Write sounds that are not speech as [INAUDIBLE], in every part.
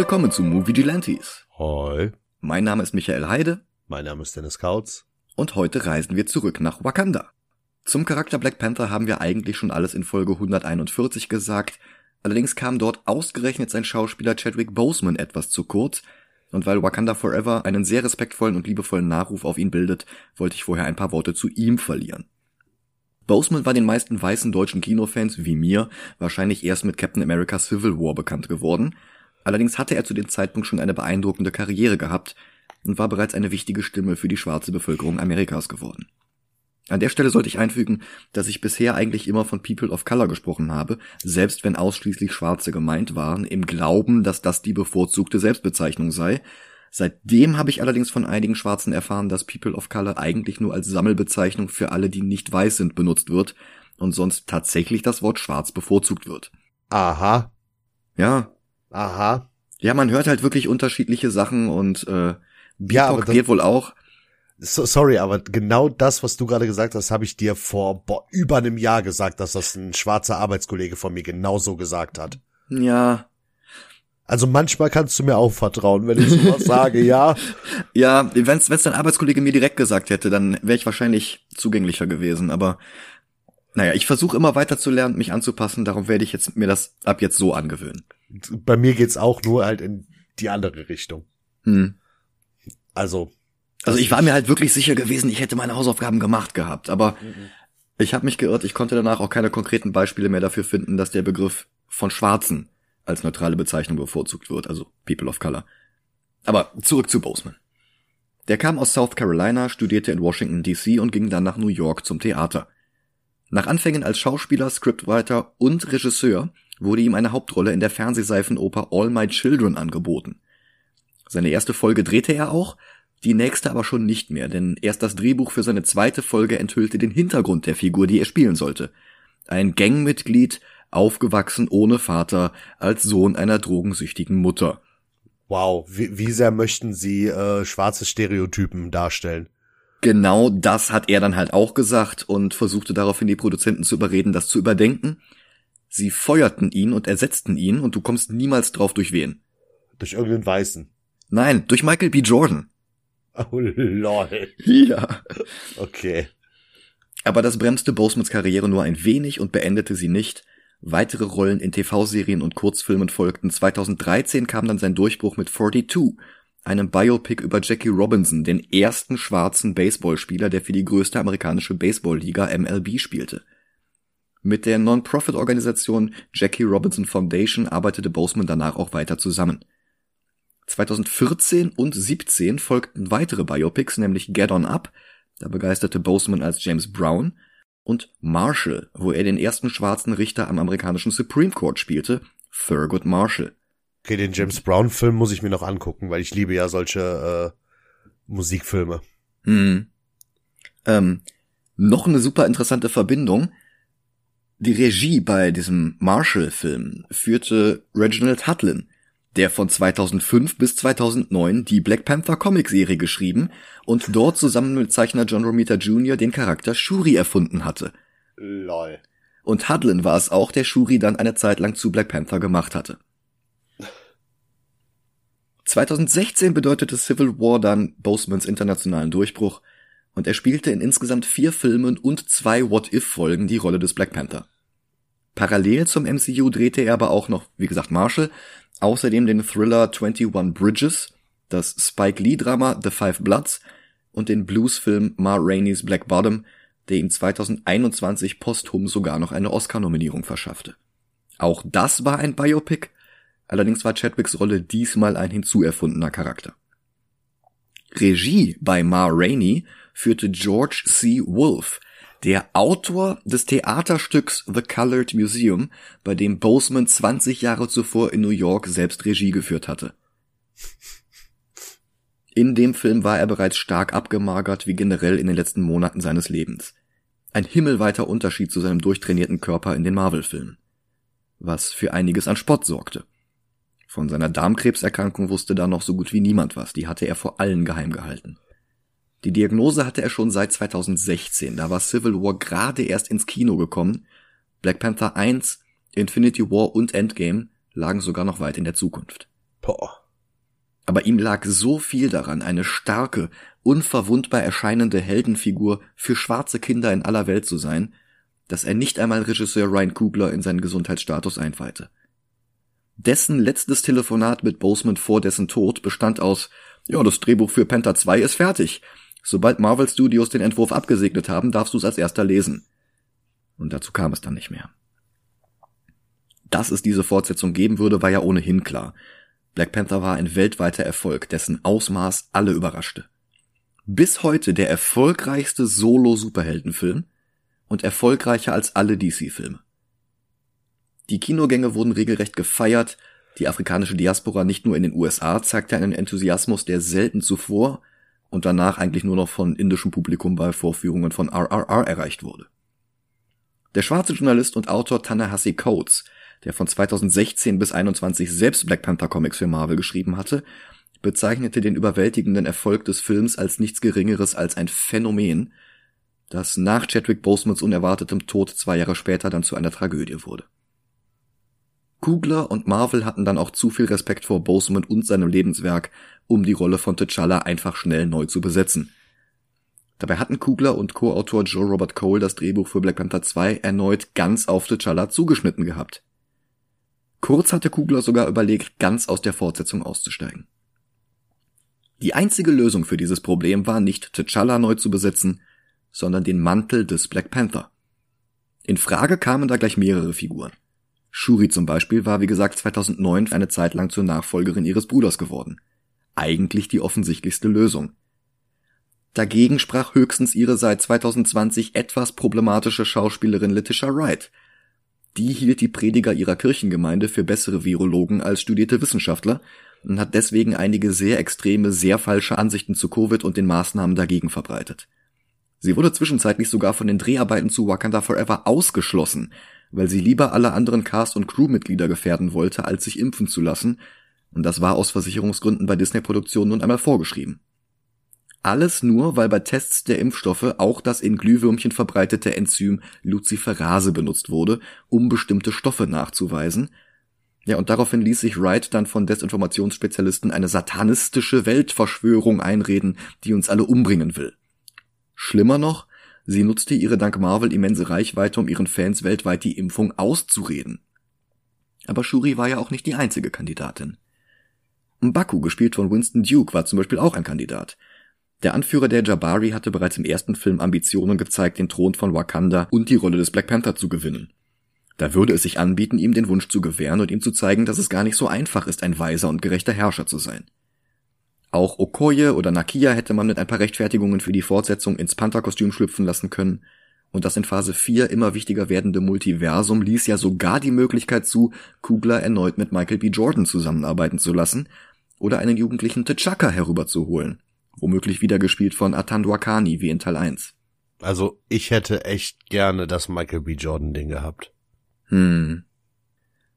Willkommen zu Movie Gelantes. Hi. Mein Name ist Michael Heide. Mein Name ist Dennis Kautz. Und heute reisen wir zurück nach Wakanda. Zum Charakter Black Panther haben wir eigentlich schon alles in Folge 141 gesagt. Allerdings kam dort ausgerechnet sein Schauspieler Chadwick Boseman etwas zu kurz. Und weil Wakanda Forever einen sehr respektvollen und liebevollen Nachruf auf ihn bildet, wollte ich vorher ein paar Worte zu ihm verlieren. Boseman war den meisten weißen deutschen Kinofans, wie mir, wahrscheinlich erst mit Captain America Civil War bekannt geworden. Allerdings hatte er zu dem Zeitpunkt schon eine beeindruckende Karriere gehabt und war bereits eine wichtige Stimme für die schwarze Bevölkerung Amerikas geworden. An der Stelle sollte ich einfügen, dass ich bisher eigentlich immer von People of Color gesprochen habe, selbst wenn ausschließlich Schwarze gemeint waren, im Glauben, dass das die bevorzugte Selbstbezeichnung sei. Seitdem habe ich allerdings von einigen Schwarzen erfahren, dass People of Color eigentlich nur als Sammelbezeichnung für alle, die nicht weiß sind, benutzt wird und sonst tatsächlich das Wort Schwarz bevorzugt wird. Aha. Ja. Aha. Ja, man hört halt wirklich unterschiedliche Sachen und äh, BIPOC ja, wird wohl auch. So, sorry, aber genau das, was du gerade gesagt hast, habe ich dir vor boah, über einem Jahr gesagt, dass das ein schwarzer Arbeitskollege von mir genauso gesagt hat. Ja. Also manchmal kannst du mir auch vertrauen, wenn ich sowas [LAUGHS] sage, ja. Ja, wenn's, wenn's dein Arbeitskollege mir direkt gesagt hätte, dann wäre ich wahrscheinlich zugänglicher gewesen, aber naja, ich versuche immer weiter zu lernen, mich anzupassen, darum werde ich jetzt mir das ab jetzt so angewöhnen. Bei mir geht's auch nur halt in die andere Richtung. Hm. Also, also ich war mir halt wirklich sicher gewesen, ich hätte meine Hausaufgaben gemacht gehabt, aber mhm. ich habe mich geirrt, ich konnte danach auch keine konkreten Beispiele mehr dafür finden, dass der Begriff von Schwarzen als neutrale Bezeichnung bevorzugt wird, also People of Color. Aber zurück zu Boseman. Der kam aus South Carolina, studierte in Washington DC und ging dann nach New York zum Theater. Nach Anfängen als Schauspieler, Scriptwriter und Regisseur wurde ihm eine Hauptrolle in der Fernsehseifenoper All My Children angeboten. Seine erste Folge drehte er auch, die nächste aber schon nicht mehr, denn erst das Drehbuch für seine zweite Folge enthüllte den Hintergrund der Figur, die er spielen sollte. Ein Gangmitglied, aufgewachsen ohne Vater, als Sohn einer drogensüchtigen Mutter. Wow, wie, wie sehr möchten Sie äh, schwarze Stereotypen darstellen? Genau das hat er dann halt auch gesagt und versuchte daraufhin die Produzenten zu überreden, das zu überdenken. Sie feuerten ihn und ersetzten ihn und du kommst niemals drauf durch wen. Durch irgendeinen Weißen. Nein, durch Michael B. Jordan. Oh lol. Ja. Okay. Aber das bremste Bosemans Karriere nur ein wenig und beendete sie nicht. Weitere Rollen in TV-Serien und Kurzfilmen folgten. 2013 kam dann sein Durchbruch mit 42, einem Biopic über Jackie Robinson, den ersten schwarzen Baseballspieler, der für die größte amerikanische Baseballliga MLB spielte. Mit der Non-Profit-Organisation Jackie Robinson Foundation arbeitete Boseman danach auch weiter zusammen. 2014 und 17 folgten weitere Biopics, nämlich Get On Up, da begeisterte Boseman als James Brown, und Marshall, wo er den ersten schwarzen Richter am amerikanischen Supreme Court spielte, Thurgood Marshall. Okay, den James Brown Film muss ich mir noch angucken, weil ich liebe ja solche äh, Musikfilme. Hm. Ähm, noch eine super interessante Verbindung. Die Regie bei diesem Marshall-Film führte Reginald Hudlin, der von 2005 bis 2009 die Black Panther Comicserie geschrieben und dort zusammen mit Zeichner John Romita Jr. den Charakter Shuri erfunden hatte. Lol. Und Hudlin war es auch, der Shuri dann eine Zeit lang zu Black Panther gemacht hatte. 2016 bedeutete Civil War dann Bosemans internationalen Durchbruch und er spielte in insgesamt vier Filmen und zwei What-If-Folgen die Rolle des Black Panther. Parallel zum MCU drehte er aber auch noch, wie gesagt, Marshall, außerdem den Thriller 21 Bridges, das Spike Lee Drama The Five Bloods und den Bluesfilm Ma Rainey's Black Bottom, der ihm 2021 posthum sogar noch eine Oscar-Nominierung verschaffte. Auch das war ein Biopic, allerdings war Chadwicks Rolle diesmal ein hinzuerfundener Charakter. Regie bei Ma Rainey führte George C. Wolfe, der Autor des Theaterstücks The Colored Museum, bei dem Boseman 20 Jahre zuvor in New York selbst Regie geführt hatte. In dem Film war er bereits stark abgemagert wie generell in den letzten Monaten seines Lebens. Ein himmelweiter Unterschied zu seinem durchtrainierten Körper in den Marvel-Filmen. Was für einiges an Spott sorgte. Von seiner Darmkrebserkrankung wusste da noch so gut wie niemand was, die hatte er vor allen geheim gehalten. Die Diagnose hatte er schon seit 2016, da war Civil War gerade erst ins Kino gekommen. Black Panther 1, Infinity War und Endgame lagen sogar noch weit in der Zukunft. Boah. Aber ihm lag so viel daran, eine starke, unverwundbar erscheinende Heldenfigur für schwarze Kinder in aller Welt zu sein, dass er nicht einmal Regisseur Ryan Coogler in seinen Gesundheitsstatus einweihte. Dessen letztes Telefonat mit Boseman vor dessen Tod bestand aus, ja, das Drehbuch für Panther 2 ist fertig. Sobald Marvel Studios den Entwurf abgesegnet haben, darfst du es als erster lesen. Und dazu kam es dann nicht mehr. Dass es diese Fortsetzung geben würde, war ja ohnehin klar. Black Panther war ein weltweiter Erfolg, dessen Ausmaß alle überraschte. Bis heute der erfolgreichste Solo-Superheldenfilm und erfolgreicher als alle DC-Filme. Die Kinogänge wurden regelrecht gefeiert, die afrikanische Diaspora nicht nur in den USA zeigte einen Enthusiasmus, der selten zuvor und danach eigentlich nur noch von indischem Publikum bei Vorführungen von RRR erreicht wurde. Der schwarze Journalist und Autor Tanahasi Coates, der von 2016 bis 21 selbst Black Panther Comics für Marvel geschrieben hatte, bezeichnete den überwältigenden Erfolg des Films als nichts geringeres als ein Phänomen, das nach Chadwick Bosemans unerwartetem Tod zwei Jahre später dann zu einer Tragödie wurde. Kugler und Marvel hatten dann auch zu viel Respekt vor Boseman und seinem Lebenswerk, um die Rolle von T'Challa einfach schnell neu zu besetzen. Dabei hatten Kugler und Co-Autor Joe Robert Cole das Drehbuch für Black Panther 2 erneut ganz auf T'Challa zugeschnitten gehabt. Kurz hatte Kugler sogar überlegt, ganz aus der Fortsetzung auszusteigen. Die einzige Lösung für dieses Problem war nicht T'Challa neu zu besetzen, sondern den Mantel des Black Panther. In Frage kamen da gleich mehrere Figuren. Shuri zum Beispiel war wie gesagt 2009 eine Zeit lang zur Nachfolgerin ihres Bruders geworden. Eigentlich die offensichtlichste Lösung. Dagegen sprach höchstens ihre seit 2020 etwas problematische Schauspielerin Letitia Wright. Die hielt die Prediger ihrer Kirchengemeinde für bessere Virologen als studierte Wissenschaftler und hat deswegen einige sehr extreme, sehr falsche Ansichten zu Covid und den Maßnahmen dagegen verbreitet. Sie wurde zwischenzeitlich sogar von den Dreharbeiten zu Wakanda Forever ausgeschlossen, weil sie lieber alle anderen Cast- und Crewmitglieder gefährden wollte, als sich impfen zu lassen, und das war aus Versicherungsgründen bei Disney-Produktionen nun einmal vorgeschrieben. Alles nur, weil bei Tests der Impfstoffe auch das in Glühwürmchen verbreitete Enzym Luciferase benutzt wurde, um bestimmte Stoffe nachzuweisen. Ja, und daraufhin ließ sich Wright dann von Desinformationsspezialisten eine satanistische Weltverschwörung einreden, die uns alle umbringen will. Schlimmer noch, sie nutzte ihre dank Marvel immense Reichweite, um ihren Fans weltweit die Impfung auszureden. Aber Shuri war ja auch nicht die einzige Kandidatin. Mbaku, gespielt von Winston Duke, war zum Beispiel auch ein Kandidat. Der Anführer der Jabari hatte bereits im ersten Film Ambitionen gezeigt, den Thron von Wakanda und die Rolle des Black Panther zu gewinnen. Da würde es sich anbieten, ihm den Wunsch zu gewähren und ihm zu zeigen, dass es gar nicht so einfach ist, ein weiser und gerechter Herrscher zu sein. Auch Okoye oder Nakia hätte man mit ein paar Rechtfertigungen für die Fortsetzung ins Panther-Kostüm schlüpfen lassen können. Und das in Phase 4 immer wichtiger werdende Multiversum ließ ja sogar die Möglichkeit zu, Kugler erneut mit Michael B. Jordan zusammenarbeiten zu lassen oder einen jugendlichen T'Chaka herüberzuholen. Womöglich wieder gespielt von Atan Dwakani wie in Teil 1. Also ich hätte echt gerne das Michael B. Jordan Ding gehabt. Hm.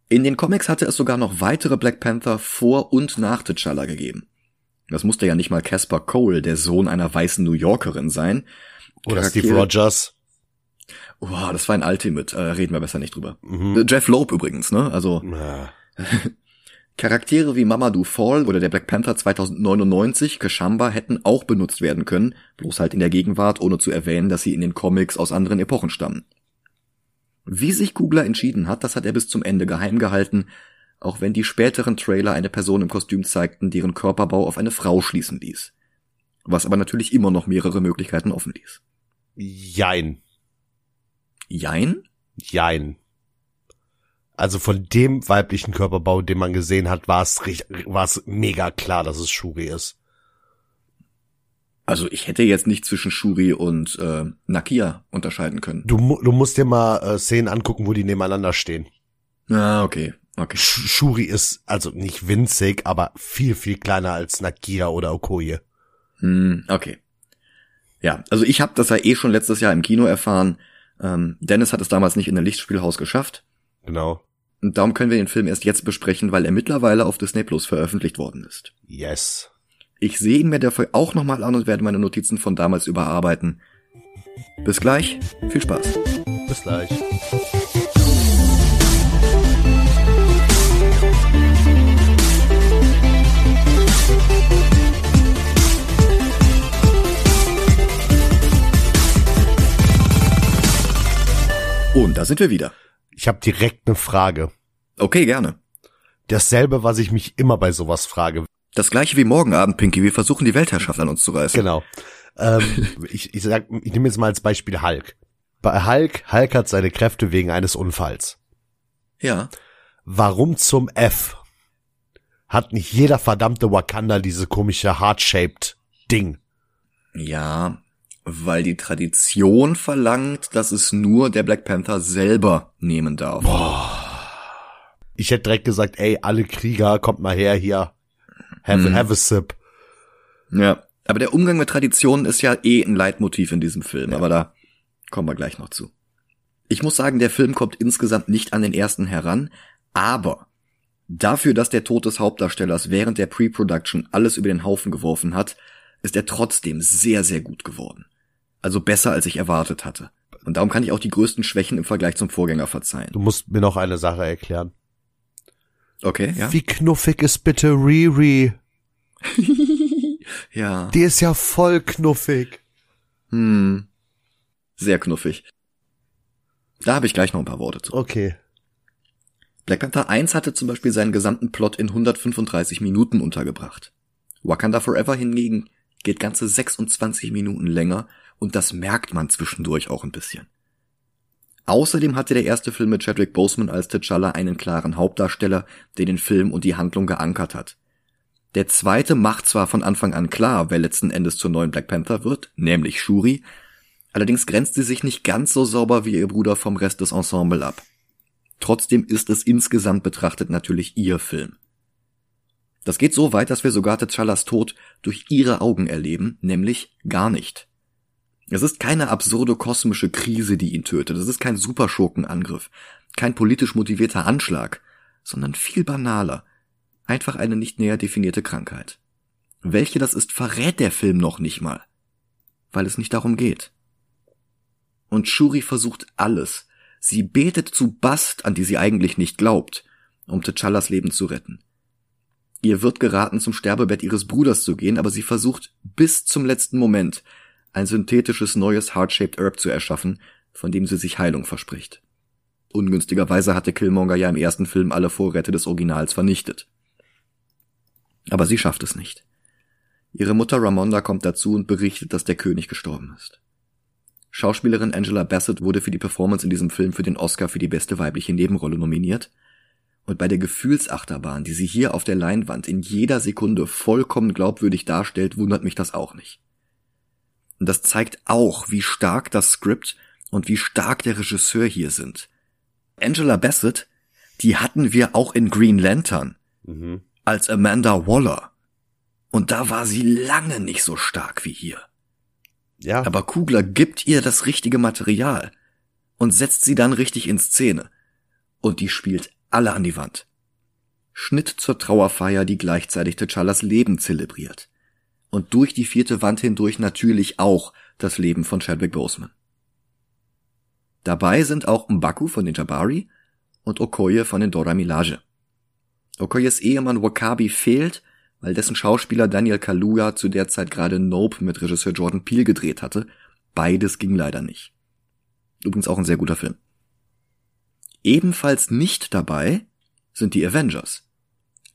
In den Comics hatte es sogar noch weitere Black Panther vor und nach T'Challa gegeben. Das musste ja nicht mal Casper Cole, der Sohn einer weißen New Yorkerin sein. Oder Charaktere Steve Rogers. Oh, das war ein Ultimate, äh, reden wir besser nicht drüber. Mhm. Äh, Jeff Loeb übrigens, ne? Also ja. [LAUGHS] Charaktere wie Mamadou Fall oder der Black Panther 2099, Kashamba, hätten auch benutzt werden können, bloß halt in der Gegenwart, ohne zu erwähnen, dass sie in den Comics aus anderen Epochen stammen. Wie sich Kugler entschieden hat, das hat er bis zum Ende geheim gehalten, auch wenn die späteren Trailer eine Person im Kostüm zeigten, deren Körperbau auf eine Frau schließen ließ. Was aber natürlich immer noch mehrere Möglichkeiten offen ließ. Jein. Jein? Jein. Also von dem weiblichen Körperbau, den man gesehen hat, war es war es mega klar, dass es Shuri ist. Also ich hätte jetzt nicht zwischen Shuri und äh, Nakia unterscheiden können. Du, du musst dir mal äh, Szenen angucken, wo die nebeneinander stehen. Ah, okay. Okay. Shuri ist also nicht winzig, aber viel, viel kleiner als Nakia oder Okoye. Hm, okay. Ja, also ich habe das ja eh schon letztes Jahr im Kino erfahren. Ähm, Dennis hat es damals nicht in der Lichtspielhaus geschafft. Genau. Und darum können wir den Film erst jetzt besprechen, weil er mittlerweile auf Disney Plus veröffentlicht worden ist. Yes. Ich sehe ihn mir dafür auch nochmal an und werde meine Notizen von damals überarbeiten. Bis gleich. Viel Spaß. Bis gleich. Und da sind wir wieder. Ich habe direkt eine Frage. Okay, gerne. Dasselbe, was ich mich immer bei sowas frage. Das gleiche wie morgen Abend, Pinky. Wir versuchen die Weltherrschaft an uns zu reißen. Genau. ähm, [LAUGHS] ich, ich, sag, ich nehme jetzt mal als Beispiel Hulk. Bei Hulk, Hulk hat seine Kräfte wegen eines Unfalls. Ja. Warum zum F hat nicht jeder verdammte Wakanda diese komische heart-shaped Ding? Ja, weil die Tradition verlangt, dass es nur der Black Panther selber nehmen darf. Boah. Ich hätte direkt gesagt, ey, alle Krieger, kommt mal her hier. Have, Mhm. have a sip. Ja, aber der Umgang mit Traditionen ist ja eh ein Leitmotiv in diesem Film, Ja. aber da kommen wir gleich noch zu. Ich muss sagen, der Film kommt insgesamt nicht an den ersten heran, aber dafür, dass der Tod des Hauptdarstellers während der Pre-Production alles über den Haufen geworfen hat, ist er trotzdem sehr, sehr gut geworden. Also besser, als ich erwartet hatte. Und darum kann ich auch die größten Schwächen im Vergleich zum Vorgänger verzeihen. Du musst mir noch eine Sache erklären. Okay, ja? Wie knuffig ist bitte Riri? [LAUGHS] Ja. Die ist ja voll knuffig. Hm. Sehr knuffig. Da habe ich gleich noch ein paar Worte zu. Okay. Black Panther 1 hatte zum Beispiel seinen gesamten Plot in 135 Minuten untergebracht. Wakanda Forever hingegen geht ganze 26 Minuten länger und das merkt man zwischendurch auch ein bisschen. Außerdem hatte der erste Film mit Chadwick Boseman als T'Challa einen klaren Hauptdarsteller, der den Film und die Handlung geankert hat. Der zweite macht zwar von Anfang an klar, wer letzten Endes zur neuen Black Panther wird, nämlich Shuri, allerdings grenzt sie sich nicht ganz so sauber wie ihr Bruder vom Rest des Ensemble ab. Trotzdem ist es insgesamt betrachtet natürlich ihr Film. Das geht so weit, dass wir sogar T'Challas Tod durch ihre Augen erleben, nämlich gar nicht. Es ist keine absurde kosmische Krise, die ihn tötet, es ist kein Superschurkenangriff, kein politisch motivierter Anschlag, sondern viel banaler, einfach eine nicht näher definierte Krankheit. Welche das ist, verrät der Film noch nicht mal, weil es nicht darum geht. Und Shuri versucht alles, Sie betet zu Bast, an die sie eigentlich nicht glaubt, um T'Challas Leben zu retten. Ihr wird geraten, zum Sterbebett ihres Bruders zu gehen, aber sie versucht bis zum letzten Moment ein synthetisches neues Heart-Shaped Herb zu erschaffen, von dem sie sich Heilung verspricht. Ungünstigerweise hatte Killmonger ja im ersten Film alle Vorräte des Originals vernichtet. Aber sie schafft es nicht. Ihre Mutter Ramonda kommt dazu und berichtet, dass der König gestorben ist. Schauspielerin Angela Bassett wurde für die Performance in diesem Film für den Oscar für die beste weibliche Nebenrolle nominiert. Und bei der Gefühlsachterbahn, die sie hier auf der Leinwand in jeder Sekunde vollkommen glaubwürdig darstellt, wundert mich das auch nicht. Und das zeigt auch, wie stark das Skript und wie stark der Regisseur hier sind. Angela Bassett, die hatten wir auch in Green Lantern Mhm. als Amanda Waller. Und da war sie lange nicht so stark wie hier. Ja. Aber Kugler gibt ihr das richtige Material und setzt sie dann richtig in Szene. Und die spielt alle an die Wand. Schnitt zur Trauerfeier, die gleichzeitig T'Challas Leben zelebriert. Und durch die vierte Wand hindurch natürlich auch das Leben von Chadwick Boseman. Dabei sind auch Mbaku von den Jabari und Okoye von den Dora Milaje. Okoyes Ehemann Wakabi fehlt, weil dessen Schauspieler Daniel Kaluuya zu der Zeit gerade Nope mit Regisseur Jordan Peele gedreht hatte. Beides ging leider nicht. Übrigens auch ein sehr guter Film. Ebenfalls nicht dabei sind die Avengers.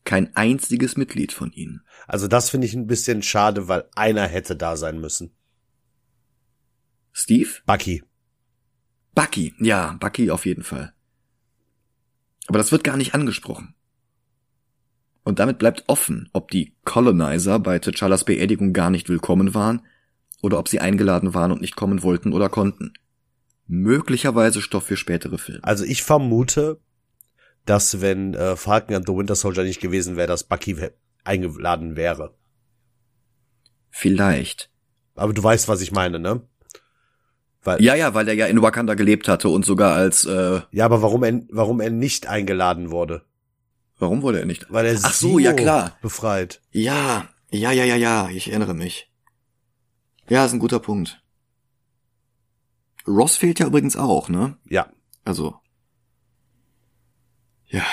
Kein einziges Mitglied von ihnen. Also das finde ich ein bisschen schade, weil einer hätte da sein müssen. Steve? Bucky. Bucky. Ja, Bucky auf jeden Fall. Aber das wird gar nicht angesprochen. Und damit bleibt offen, ob die Colonizer bei T'Challas Beerdigung gar nicht willkommen waren oder ob sie eingeladen waren und nicht kommen wollten oder konnten. Möglicherweise Stoff für spätere Filme. Also ich vermute, dass wenn äh, Falcon and the Winter Soldier nicht gewesen wäre, dass Bucky eingeladen wäre. Vielleicht. Aber du weißt, was ich meine, ne? Weil, Ja, ja, weil er ja in Wakanda gelebt hatte und sogar als, äh, ja, aber warum er, warum er nicht eingeladen wurde? warum wurde er nicht? Weil er Ach so, ja klar. befreit. Ja, ja, ja, ja, ja, ich erinnere mich. Ja, ist ein guter Punkt. Ross fehlt ja übrigens auch, ne? Ja. Also. Ja.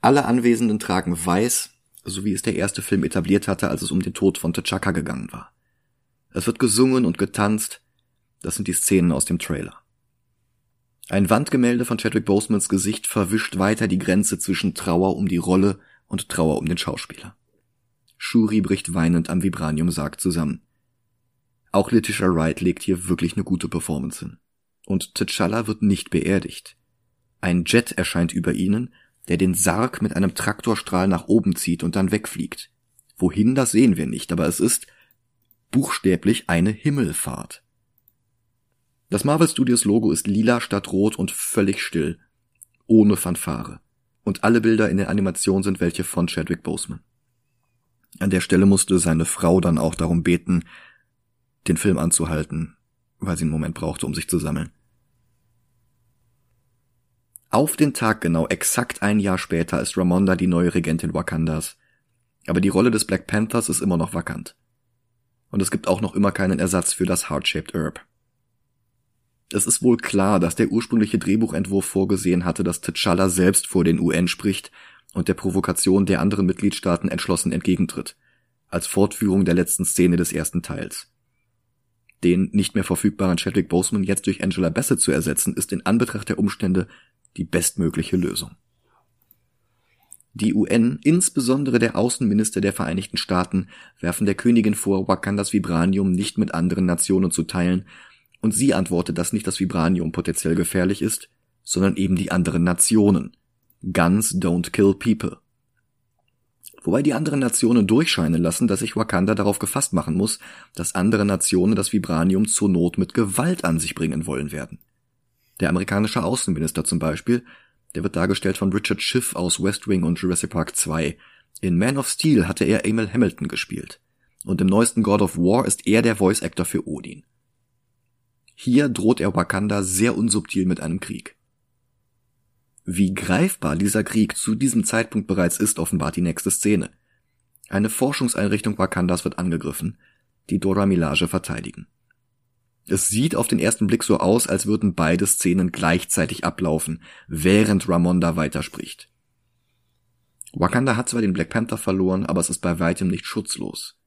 Alle Anwesenden tragen weiß, so wie es der erste Film etabliert hatte, als es um den Tod von T'Chaka gegangen war. Es wird gesungen und getanzt. Das sind die Szenen aus dem Trailer. Ein Wandgemälde von Chadwick Bosemans Gesicht verwischt weiter die Grenze zwischen Trauer um die Rolle und Trauer um den Schauspieler. Shuri bricht weinend am Vibranium-Sarg zusammen. Auch Letitia Wright legt hier wirklich eine gute Performance hin. Und T'Challa wird nicht beerdigt. Ein Jet erscheint über ihnen, der den Sarg mit einem Traktorstrahl nach oben zieht und dann wegfliegt. Wohin, das sehen wir nicht, aber es ist buchstäblich eine Himmelfahrt. Das Marvel Studios Logo ist lila statt rot und völlig still, ohne Fanfare. Und alle Bilder in der Animation sind welche von Chadwick Boseman. An der Stelle musste seine Frau dann auch darum beten, den Film anzuhalten, weil sie einen Moment brauchte, um sich zu sammeln. Auf den Tag genau, exakt ein Jahr später, ist Ramonda die neue Regentin Wakandas. Aber die Rolle des Black Panthers ist immer noch vakant. Und es gibt auch noch immer keinen Ersatz für das Heart-Shaped Herb. Es ist wohl klar, dass der ursprüngliche Drehbuchentwurf vorgesehen hatte, dass T'Challa selbst vor den UN spricht und der Provokation der anderen Mitgliedstaaten entschlossen entgegentritt, als Fortführung der letzten Szene des ersten Teils. Den nicht mehr verfügbaren Chadwick Boseman jetzt durch Angela Bassett zu ersetzen, ist in Anbetracht der Umstände die bestmögliche Lösung. Die UN, insbesondere der Außenminister der Vereinigten Staaten, werfen der Königin vor, Wakandas Vibranium nicht mit anderen Nationen zu teilen, und sie antwortet, dass nicht das Vibranium potenziell gefährlich ist, sondern eben die anderen Nationen. Guns don't kill people. Wobei die anderen Nationen durchscheinen lassen, dass sich Wakanda darauf gefasst machen muss, dass andere Nationen das Vibranium zur Not mit Gewalt an sich bringen wollen werden. Der amerikanische Außenminister zum Beispiel, der wird dargestellt von Richard Schiff aus West Wing und Jurassic Park 2. In Man of Steel hatte er Emil Hamilton gespielt. Und im neuesten God of War ist er der Voice Actor für Odin. Hier droht er Wakanda sehr unsubtil mit einem Krieg. Wie greifbar dieser Krieg zu diesem Zeitpunkt bereits ist, offenbart die nächste Szene. Eine Forschungseinrichtung Wakandas wird angegriffen, die Dora Milaje verteidigen. Es sieht auf den ersten Blick so aus, als würden beide Szenen gleichzeitig ablaufen, während Ramonda weiterspricht. Wakanda hat zwar den Black Panther verloren, aber es ist bei weitem nicht schutzlos.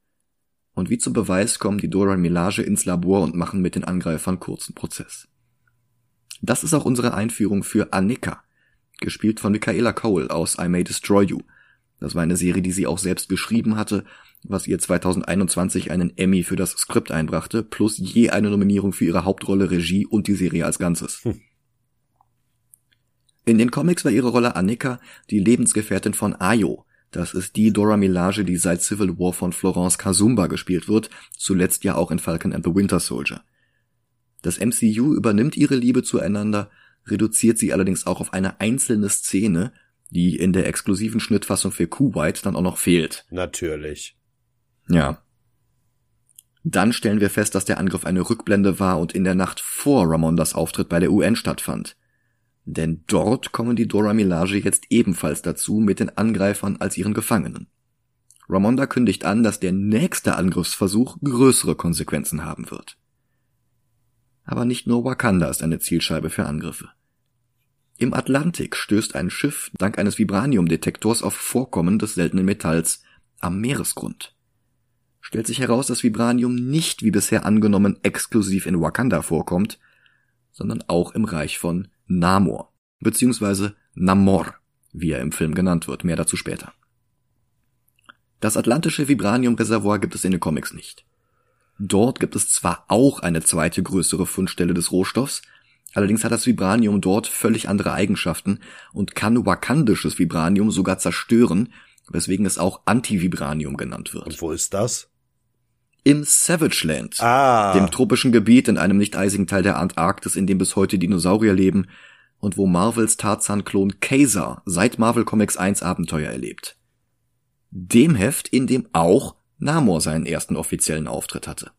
Und wie zum Beweis kommen die Dora Milaje ins Labor und machen mit den Angreifern kurzen Prozess. Das ist auch unsere Einführung für Annika, gespielt von Michaela Cole aus I May Destroy You. Das war eine Serie, die sie auch selbst geschrieben hatte was ihr 2021 einen Emmy für das Skript einbrachte, plus je eine Nominierung für ihre Hauptrolle, Regie und die Serie als Ganzes. Hm. In den Comics war ihre Rolle Annika die Lebensgefährtin von Ayo. Das ist die Dora Milaje, die seit Civil War von Florence Kazumba gespielt wird, zuletzt ja auch in Falcon and the Winter Soldier. Das MCU übernimmt ihre Liebe zueinander, reduziert sie allerdings auch auf eine einzelne Szene, die in der exklusiven Schnittfassung für Kuwait dann auch noch fehlt. Natürlich. Ja. Dann stellen wir fest, dass der Angriff eine Rückblende war und in der Nacht vor Ramondas Auftritt bei der UN stattfand. Denn dort kommen die Dora Milaje jetzt ebenfalls dazu mit den Angreifern als ihren Gefangenen. Ramonda kündigt an, dass der nächste Angriffsversuch größere Konsequenzen haben wird. Aber nicht nur Wakanda ist eine Zielscheibe für Angriffe. Im Atlantik stößt ein Schiff dank eines Vibraniumdetektors auf Vorkommen des seltenen Metalls am Meeresgrund stellt sich heraus, dass Vibranium nicht wie bisher angenommen exklusiv in Wakanda vorkommt, sondern auch im Reich von Namor, beziehungsweise Namor, wie er im Film genannt wird, mehr dazu später. Das atlantische Vibranium-Reservoir gibt es in den Comics nicht. Dort gibt es zwar auch eine zweite größere Fundstelle des Rohstoffs, allerdings hat das Vibranium dort völlig andere Eigenschaften und kann wakandisches Vibranium sogar zerstören, weswegen es auch Antivibranium genannt wird. Und wo ist das? Im Savage Land, ah. dem tropischen Gebiet in einem nicht eisigen Teil der Antarktis, in dem bis heute Dinosaurier leben und wo Marvels Tarzan-Klon Kaiser seit Marvel Comics 1 Abenteuer erlebt. Dem Heft, in dem auch Namor seinen ersten offiziellen Auftritt hatte.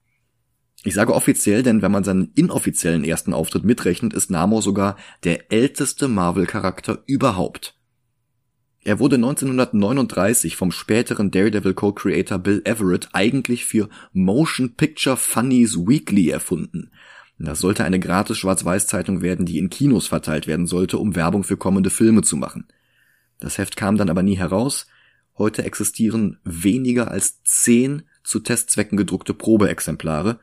Ich sage offiziell, denn wenn man seinen inoffiziellen ersten Auftritt mitrechnet, ist Namor sogar der älteste Marvel-Charakter überhaupt. Er wurde 1939 vom späteren Daredevil Co-Creator Bill Everett eigentlich für Motion Picture Funnies Weekly erfunden. Das sollte eine gratis Schwarz-Weiß-Zeitung werden, die in Kinos verteilt werden sollte, um Werbung für kommende Filme zu machen. Das Heft kam dann aber nie heraus. Heute existieren weniger als zehn zu Testzwecken gedruckte Probeexemplare,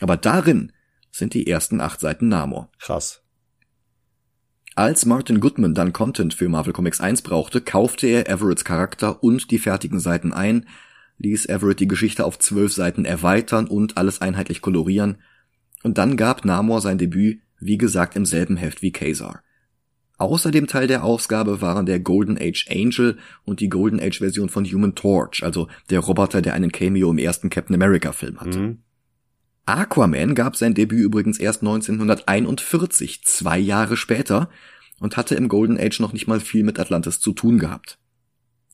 aber darin sind die ersten acht Seiten Namor. Krass. Als Martin Goodman dann Content für Marvel Comics 1 brauchte, kaufte er Everetts Charakter und die fertigen Seiten ein, ließ Everett die Geschichte auf zwölf Seiten erweitern und alles einheitlich kolorieren, und dann gab Namor sein Debüt, wie gesagt, im selben Heft wie Kazar. Außerdem Teil der Ausgabe waren der Golden Age Angel und die Golden Age Version von Human Torch, also der Roboter, der einen Cameo im ersten Captain America Film hatte. Mhm. Aquaman gab sein Debüt übrigens erst 1941, zwei Jahre später, und hatte im Golden Age noch nicht mal viel mit Atlantis zu tun gehabt.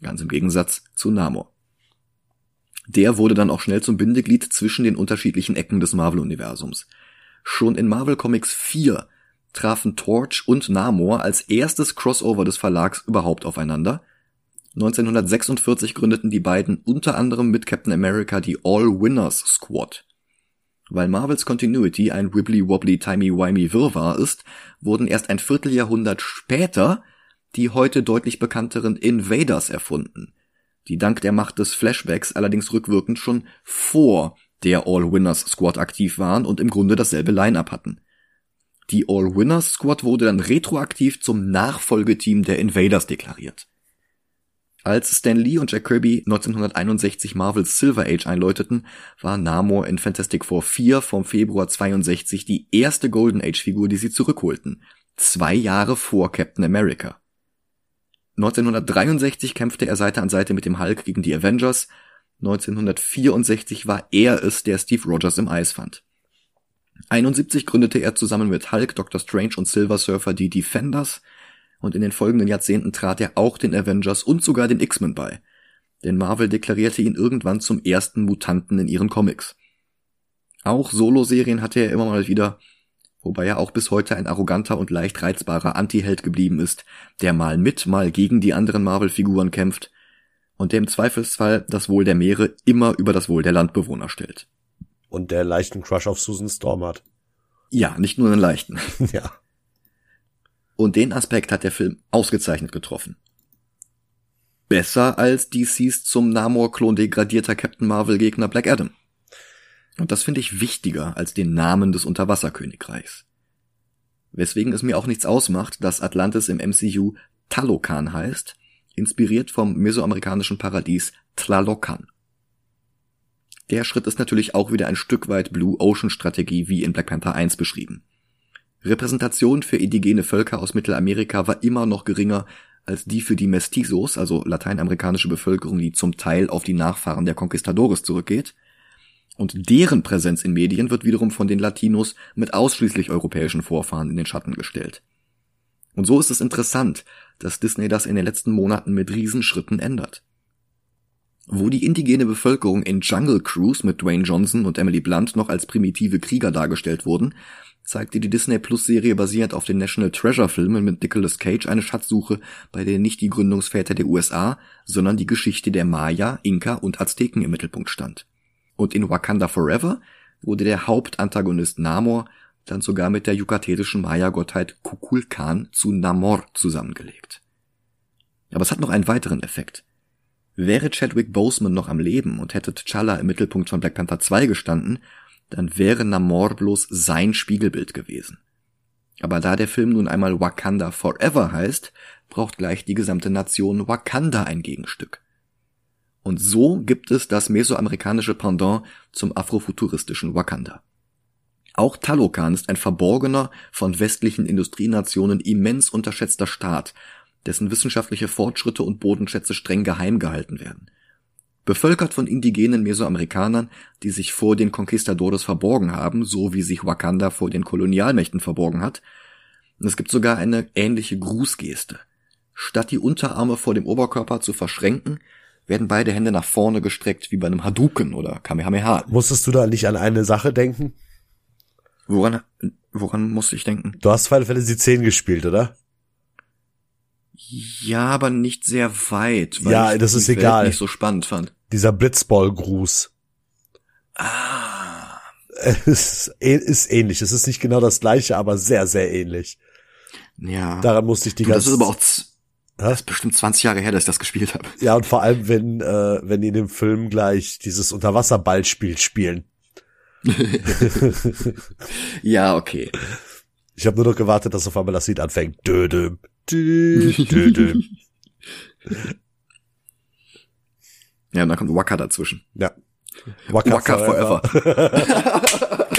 Ganz im Gegensatz zu Namor. Der wurde dann auch schnell zum Bindeglied zwischen den unterschiedlichen Ecken des Marvel-Universums. Schon in Marvel Comics 4 trafen Torch und Namor als erstes Crossover des Verlags überhaupt aufeinander. 1946 gründeten die beiden unter anderem mit Captain America die All Winners Squad. Weil Marvels Continuity ein wibbly-wobbly timey-wimey Wirrwarr ist, wurden erst ein Vierteljahrhundert später die heute deutlich bekannteren Invaders erfunden, die dank der Macht des Flashbacks allerdings rückwirkend schon vor der All Winners Squad aktiv waren und im Grunde dasselbe Line-up hatten. Die All Winners Squad wurde dann retroaktiv zum Nachfolgeteam der Invaders deklariert. Als Stan Lee und Jack Kirby 1961 Marvels Silver Age einläuteten, war Namor in Fantastic Four 4 vom Februar 62 die erste Golden Age Figur, die sie zurückholten. Zwei Jahre vor Captain America. 1963 kämpfte er Seite an Seite mit dem Hulk gegen die Avengers. 1964 war er es, der Steve Rogers im Eis fand. 71 gründete er zusammen mit Hulk, Dr. Strange und Silver Surfer die Defenders und in den folgenden Jahrzehnten trat er auch den Avengers und sogar den X-Men bei. Denn Marvel deklarierte ihn irgendwann zum ersten Mutanten in ihren Comics. Auch Solo-Serien hatte er immer mal wieder, wobei er auch bis heute ein arroganter und leicht reizbarer Anti-Held geblieben ist, der mal mit, mal gegen die anderen Marvel-Figuren kämpft und der im Zweifelsfall das Wohl der Meere immer über das Wohl der Landbewohner stellt. Und der leichten Crush auf Susan Storm hat. Ja, nicht nur einen leichten. [LAUGHS] ja. Und den Aspekt hat der Film ausgezeichnet getroffen. Besser als DCs zum Namor-Klon degradierter Captain Marvel-Gegner Black Adam. Und das finde ich wichtiger als den Namen des Unterwasserkönigreichs. Weswegen es mir auch nichts ausmacht, dass Atlantis im MCU Talokan heißt, inspiriert vom mesoamerikanischen Paradies Tlalocan. Der Schritt ist natürlich auch wieder ein Stück weit Blue Ocean Strategie wie in Black Panther 1 beschrieben. Repräsentation für indigene Völker aus Mittelamerika war immer noch geringer als die für die Mestizos, also lateinamerikanische Bevölkerung, die zum Teil auf die Nachfahren der Conquistadores zurückgeht. Und deren Präsenz in Medien wird wiederum von den Latinos mit ausschließlich europäischen Vorfahren in den Schatten gestellt. Und so ist es interessant, dass Disney das in den letzten Monaten mit Riesenschritten ändert. Wo die indigene Bevölkerung in Jungle Cruise mit Dwayne Johnson und Emily Blunt noch als primitive Krieger dargestellt wurden, zeigte die Disney Plus Serie basierend auf den National Treasure Filmen mit Nicolas Cage eine Schatzsuche, bei der nicht die Gründungsväter der USA, sondern die Geschichte der Maya, Inka und Azteken im Mittelpunkt stand. Und in Wakanda Forever wurde der Hauptantagonist Namor dann sogar mit der yucatesischen Maya-Gottheit Kukulkan zu Namor zusammengelegt. Aber es hat noch einen weiteren Effekt. Wäre Chadwick Boseman noch am Leben und hätte T'Challa im Mittelpunkt von Black Panther 2 gestanden, dann wäre Namor bloß sein Spiegelbild gewesen. Aber da der Film nun einmal Wakanda Forever heißt, braucht gleich die gesamte Nation Wakanda ein Gegenstück. Und so gibt es das mesoamerikanische Pendant zum afrofuturistischen Wakanda. Auch Talokan ist ein verborgener, von westlichen Industrienationen immens unterschätzter Staat, dessen wissenschaftliche Fortschritte und Bodenschätze streng geheim gehalten werden bevölkert von indigenen Mesoamerikanern, die sich vor den Conquistadores verborgen haben, so wie sich Wakanda vor den Kolonialmächten verborgen hat. Und es gibt sogar eine ähnliche Grußgeste. Statt die Unterarme vor dem Oberkörper zu verschränken, werden beide Hände nach vorne gestreckt wie bei einem Hadouken oder Kamehameha. Musstest du da nicht an eine Sache denken? Woran, woran musste ich denken? Du hast Final Fantasy X gespielt, oder? Ja, aber nicht sehr weit, weil ja, ich das ist Welt egal. nicht so spannend fand. Dieser Blitzball-Gruß. Ah. Es ist, ist ähnlich. Es ist nicht genau das gleiche, aber sehr, sehr ähnlich. Ja. Daran musste ich die ganze Das ist aber auch das ist bestimmt 20 Jahre her, dass ich das gespielt habe. Ja, und vor allem, wenn, äh, wenn die in dem Film gleich dieses Unterwasserballspiel spielen. [LAUGHS] ja, okay. Ich habe nur noch gewartet, dass auf einmal das Lied anfängt. Ja, und dann kommt Waka dazwischen. Ja. Waka, Waka forever. forever. [LAUGHS]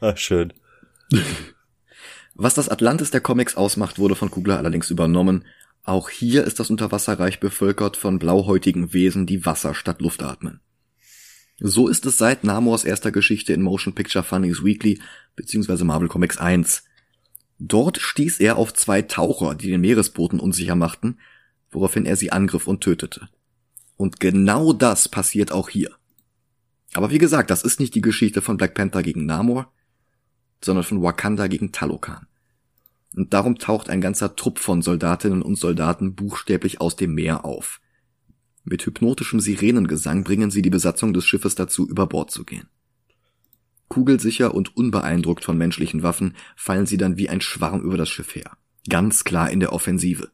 Ach, schön. Was das Atlantis der Comics ausmacht, wurde von Kugler allerdings übernommen. Auch hier ist das Unterwasserreich bevölkert von blauhäutigen Wesen, die Wasser statt Luft atmen. So ist es seit Namors erster Geschichte in Motion Picture Funnies Weekly bzw. Marvel Comics 1. Dort stieß er auf zwei Taucher, die den Meeresboden unsicher machten, woraufhin er sie angriff und tötete. Und genau das passiert auch hier. Aber wie gesagt, das ist nicht die Geschichte von Black Panther gegen Namor, sondern von Wakanda gegen Talokan. Und darum taucht ein ganzer Trupp von Soldatinnen und Soldaten buchstäblich aus dem Meer auf. Mit hypnotischem Sirenengesang bringen sie die Besatzung des Schiffes dazu, über Bord zu gehen. Kugelsicher und unbeeindruckt von menschlichen Waffen fallen sie dann wie ein Schwarm über das Schiff her. Ganz klar in der Offensive.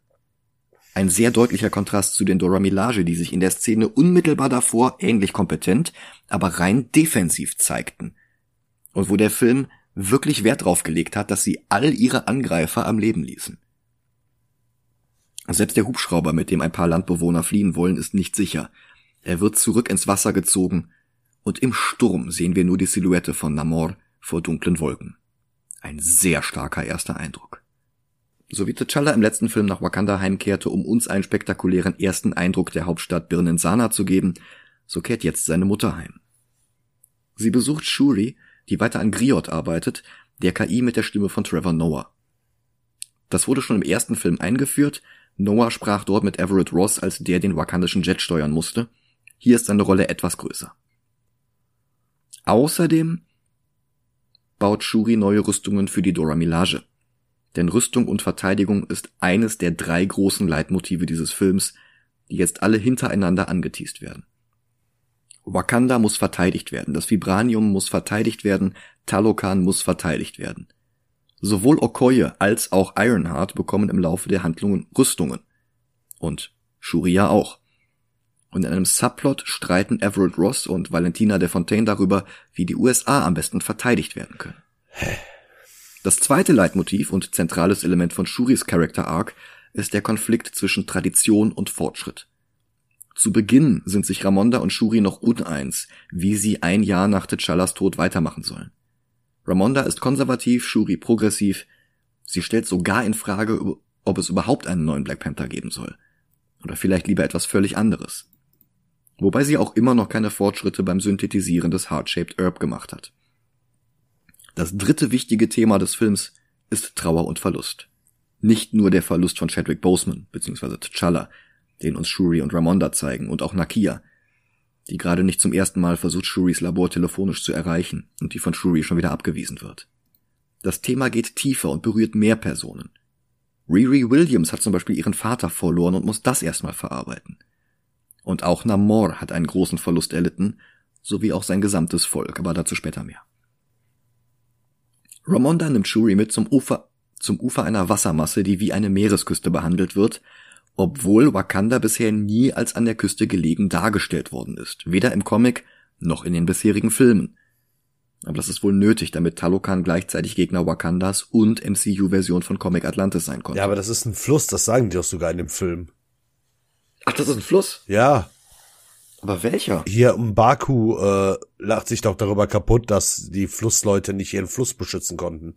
Ein sehr deutlicher Kontrast zu den Dora Milaje, die sich in der Szene unmittelbar davor ähnlich kompetent, aber rein defensiv zeigten. Und wo der Film wirklich Wert drauf gelegt hat, dass sie all ihre Angreifer am Leben ließen. Selbst der Hubschrauber, mit dem ein paar Landbewohner fliehen wollen, ist nicht sicher. Er wird zurück ins Wasser gezogen, und im Sturm sehen wir nur die Silhouette von Namor vor dunklen Wolken. Ein sehr starker erster Eindruck. So wie T'Challa im letzten Film nach Wakanda heimkehrte, um uns einen spektakulären ersten Eindruck der Hauptstadt Birnensana zu geben, so kehrt jetzt seine Mutter heim. Sie besucht Shuri, die weiter an Griot arbeitet, der KI mit der Stimme von Trevor Noah. Das wurde schon im ersten Film eingeführt, Noah sprach dort mit Everett Ross, als der den wakandischen Jet steuern musste. Hier ist seine Rolle etwas größer. Außerdem baut Shuri neue Rüstungen für die Dora Milaje. Denn Rüstung und Verteidigung ist eines der drei großen Leitmotive dieses Films, die jetzt alle hintereinander angeteased werden. Wakanda muss verteidigt werden, das Vibranium muss verteidigt werden, Talokan muss verteidigt werden. Sowohl Okoye als auch Ironheart bekommen im Laufe der Handlungen Rüstungen. Und Shuria auch. Und in einem Subplot streiten Everett Ross und Valentina de Fontaine darüber, wie die USA am besten verteidigt werden können. Das zweite Leitmotiv und zentrales Element von Shuris Character Arc ist der Konflikt zwischen Tradition und Fortschritt. Zu Beginn sind sich Ramonda und Shuri noch uneins, wie sie ein Jahr nach T'Challas Tod weitermachen sollen. Ramonda ist konservativ, Shuri progressiv. Sie stellt sogar in Frage, ob es überhaupt einen neuen Black Panther geben soll. Oder vielleicht lieber etwas völlig anderes. Wobei sie auch immer noch keine Fortschritte beim Synthetisieren des Heart-Shaped Herb gemacht hat. Das dritte wichtige Thema des Films ist Trauer und Verlust. Nicht nur der Verlust von Chadwick Boseman bzw. T'Challa, den uns Shuri und Ramonda zeigen, und auch Nakia, die gerade nicht zum ersten Mal versucht, Shuris Labor telefonisch zu erreichen und die von Shuri schon wieder abgewiesen wird. Das Thema geht tiefer und berührt mehr Personen. Riri Williams hat zum Beispiel ihren Vater verloren und muss das erstmal verarbeiten. Und auch Namor hat einen großen Verlust erlitten, sowie auch sein gesamtes Volk, aber dazu später mehr. Ramonda nimmt Shuri mit zum Ufer, zum Ufer einer Wassermasse, die wie eine Meeresküste behandelt wird obwohl Wakanda bisher nie als an der Küste gelegen dargestellt worden ist, weder im Comic noch in den bisherigen Filmen. Aber das ist wohl nötig, damit Talokan gleichzeitig Gegner Wakandas und MCU-Version von Comic Atlantis sein konnte. Ja, aber das ist ein Fluss, das sagen die doch sogar in dem Film. Ach, das ist ein Fluss? Ja. Aber welcher? Hier um Baku äh, lacht sich doch darüber kaputt, dass die Flussleute nicht ihren Fluss beschützen konnten.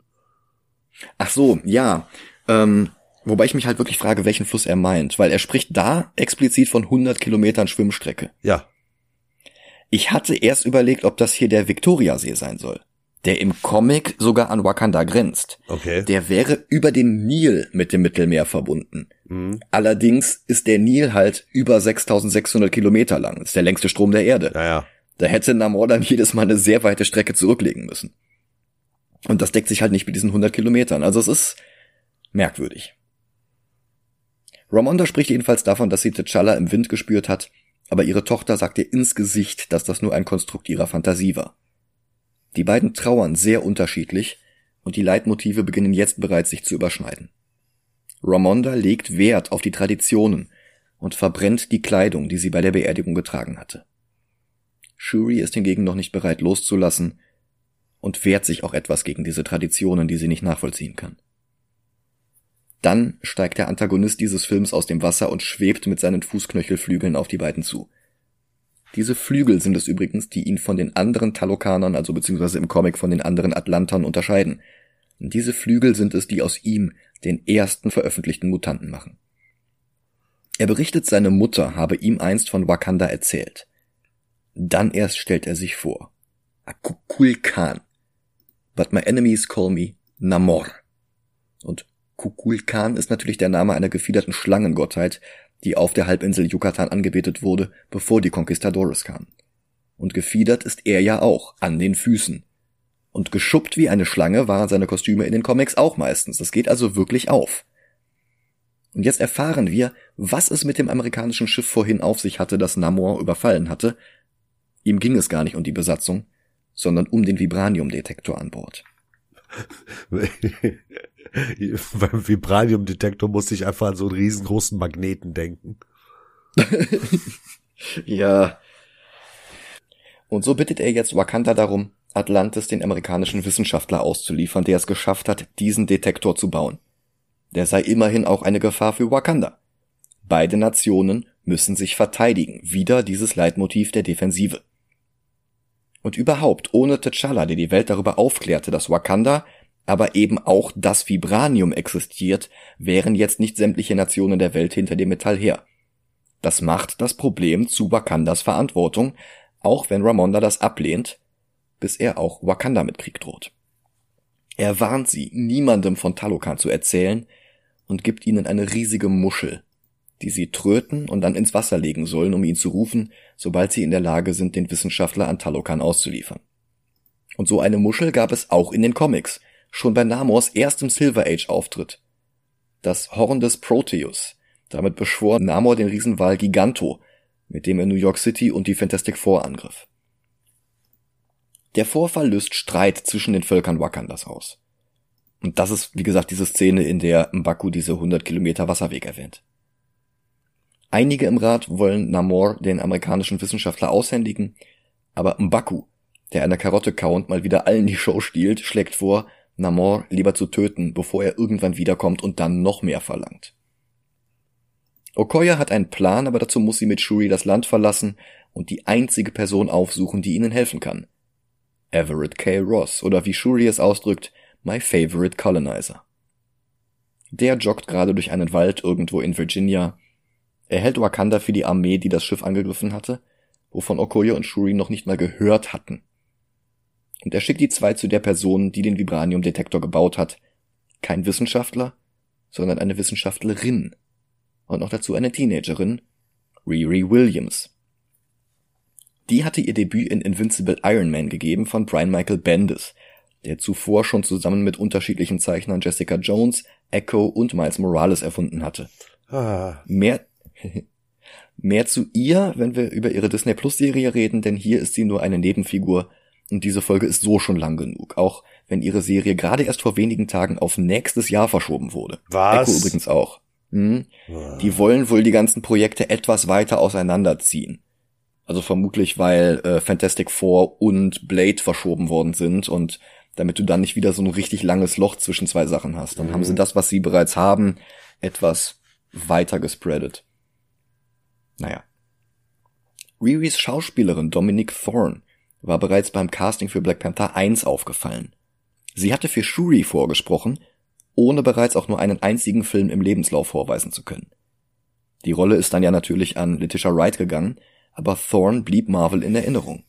Ach so, ja. Ähm, Wobei ich mich halt wirklich frage, welchen Fluss er meint, weil er spricht da explizit von 100 Kilometern Schwimmstrecke. Ja. Ich hatte erst überlegt, ob das hier der Victoriasee sein soll, der im Comic sogar an Wakanda grenzt. Okay. Der wäre über den Nil mit dem Mittelmeer verbunden. Mhm. Allerdings ist der Nil halt über 6600 Kilometer lang. Das ist der längste Strom der Erde. Naja. Da hätte Namor dann [LAUGHS] jedes Mal eine sehr weite Strecke zurücklegen müssen. Und das deckt sich halt nicht mit diesen 100 Kilometern. Also es ist merkwürdig. Ramonda spricht jedenfalls davon, dass sie T'Challa im Wind gespürt hat, aber ihre Tochter sagt ihr ins Gesicht, dass das nur ein Konstrukt ihrer Fantasie war. Die beiden trauern sehr unterschiedlich und die Leitmotive beginnen jetzt bereits sich zu überschneiden. Ramonda legt Wert auf die Traditionen und verbrennt die Kleidung, die sie bei der Beerdigung getragen hatte. Shuri ist hingegen noch nicht bereit loszulassen und wehrt sich auch etwas gegen diese Traditionen, die sie nicht nachvollziehen kann. Dann steigt der Antagonist dieses Films aus dem Wasser und schwebt mit seinen Fußknöchelflügeln auf die beiden zu. Diese Flügel sind es übrigens, die ihn von den anderen Talokanern, also beziehungsweise im Comic von den anderen Atlantern unterscheiden. Und diese Flügel sind es, die aus ihm den ersten veröffentlichten Mutanten machen. Er berichtet, seine Mutter habe ihm einst von Wakanda erzählt. Dann erst stellt er sich vor. Akukul Khan. But my enemies call me Namor. Und Kukulkan ist natürlich der Name einer gefiederten Schlangengottheit, die auf der Halbinsel Yucatan angebetet wurde, bevor die Conquistadores kamen. Und gefiedert ist er ja auch, an den Füßen. Und geschuppt wie eine Schlange waren seine Kostüme in den Comics auch meistens. Das geht also wirklich auf. Und jetzt erfahren wir, was es mit dem amerikanischen Schiff vorhin auf sich hatte, das Namor überfallen hatte. Ihm ging es gar nicht um die Besatzung, sondern um den Vibraniumdetektor an Bord. Beim Vibraniumdetektor musste ich einfach an so einen riesengroßen Magneten denken. [LAUGHS] ja. Und so bittet er jetzt Wakanda darum, Atlantis den amerikanischen Wissenschaftler auszuliefern, der es geschafft hat, diesen Detektor zu bauen. Der sei immerhin auch eine Gefahr für Wakanda. Beide Nationen müssen sich verteidigen, wieder dieses Leitmotiv der Defensive. Und überhaupt, ohne T'Challa, der die Welt darüber aufklärte, dass Wakanda aber eben auch das Vibranium existiert, wären jetzt nicht sämtliche Nationen der Welt hinter dem Metall her. Das macht das Problem zu Wakandas Verantwortung, auch wenn Ramonda das ablehnt, bis er auch Wakanda mit Krieg droht. Er warnt sie, niemandem von Talokan zu erzählen und gibt ihnen eine riesige Muschel, die sie tröten und dann ins Wasser legen sollen, um ihn zu rufen, sobald sie in der Lage sind, den Wissenschaftler an Talokan auszuliefern. Und so eine Muschel gab es auch in den Comics, schon bei Namors erstem Silver Age Auftritt. Das Horn des Proteus. Damit beschwor Namor den Riesenwal Giganto, mit dem er New York City und die Fantastic Four angriff. Der Vorfall löst Streit zwischen den Völkern Wakandas aus. Und das ist, wie gesagt, diese Szene, in der Mbaku diese 100 Kilometer Wasserweg erwähnt. Einige im Rat wollen Namor den amerikanischen Wissenschaftler aushändigen, aber Mbaku, der eine Karotte kauend mal wieder allen die Show stiehlt, schlägt vor, Namor lieber zu töten, bevor er irgendwann wiederkommt und dann noch mehr verlangt. Okoya hat einen Plan, aber dazu muss sie mit Shuri das Land verlassen und die einzige Person aufsuchen, die ihnen helfen kann. Everett K. Ross oder wie Shuri es ausdrückt, my favorite colonizer. Der joggt gerade durch einen Wald irgendwo in Virginia. Er hält Wakanda für die Armee, die das Schiff angegriffen hatte, wovon Okoye und Shuri noch nicht mal gehört hatten. Und er schickt die zwei zu der Person, die den Vibranium-Detektor gebaut hat. Kein Wissenschaftler, sondern eine Wissenschaftlerin. Und noch dazu eine Teenagerin, Riri Williams. Die hatte ihr Debüt in Invincible Iron Man gegeben von Brian Michael Bendis, der zuvor schon zusammen mit unterschiedlichen Zeichnern Jessica Jones, Echo und Miles Morales erfunden hatte. Ah. Mehr, [LAUGHS] mehr zu ihr, wenn wir über ihre Disney Plus Serie reden, denn hier ist sie nur eine Nebenfigur, und diese Folge ist so schon lang genug, auch wenn ihre Serie gerade erst vor wenigen Tagen auf nächstes Jahr verschoben wurde. Was? Echo übrigens auch. Hm? Ja. Die wollen wohl die ganzen Projekte etwas weiter auseinanderziehen. Also vermutlich, weil äh, Fantastic Four und Blade verschoben worden sind und damit du dann nicht wieder so ein richtig langes Loch zwischen zwei Sachen hast. Dann mhm. haben sie das, was sie bereits haben, etwas weiter gespreadet. Naja. Riris Schauspielerin Dominique Thorne war bereits beim Casting für Black Panther 1 aufgefallen. Sie hatte für Shuri vorgesprochen, ohne bereits auch nur einen einzigen Film im Lebenslauf vorweisen zu können. Die Rolle ist dann ja natürlich an Letitia Wright gegangen, aber Thorne blieb Marvel in Erinnerung.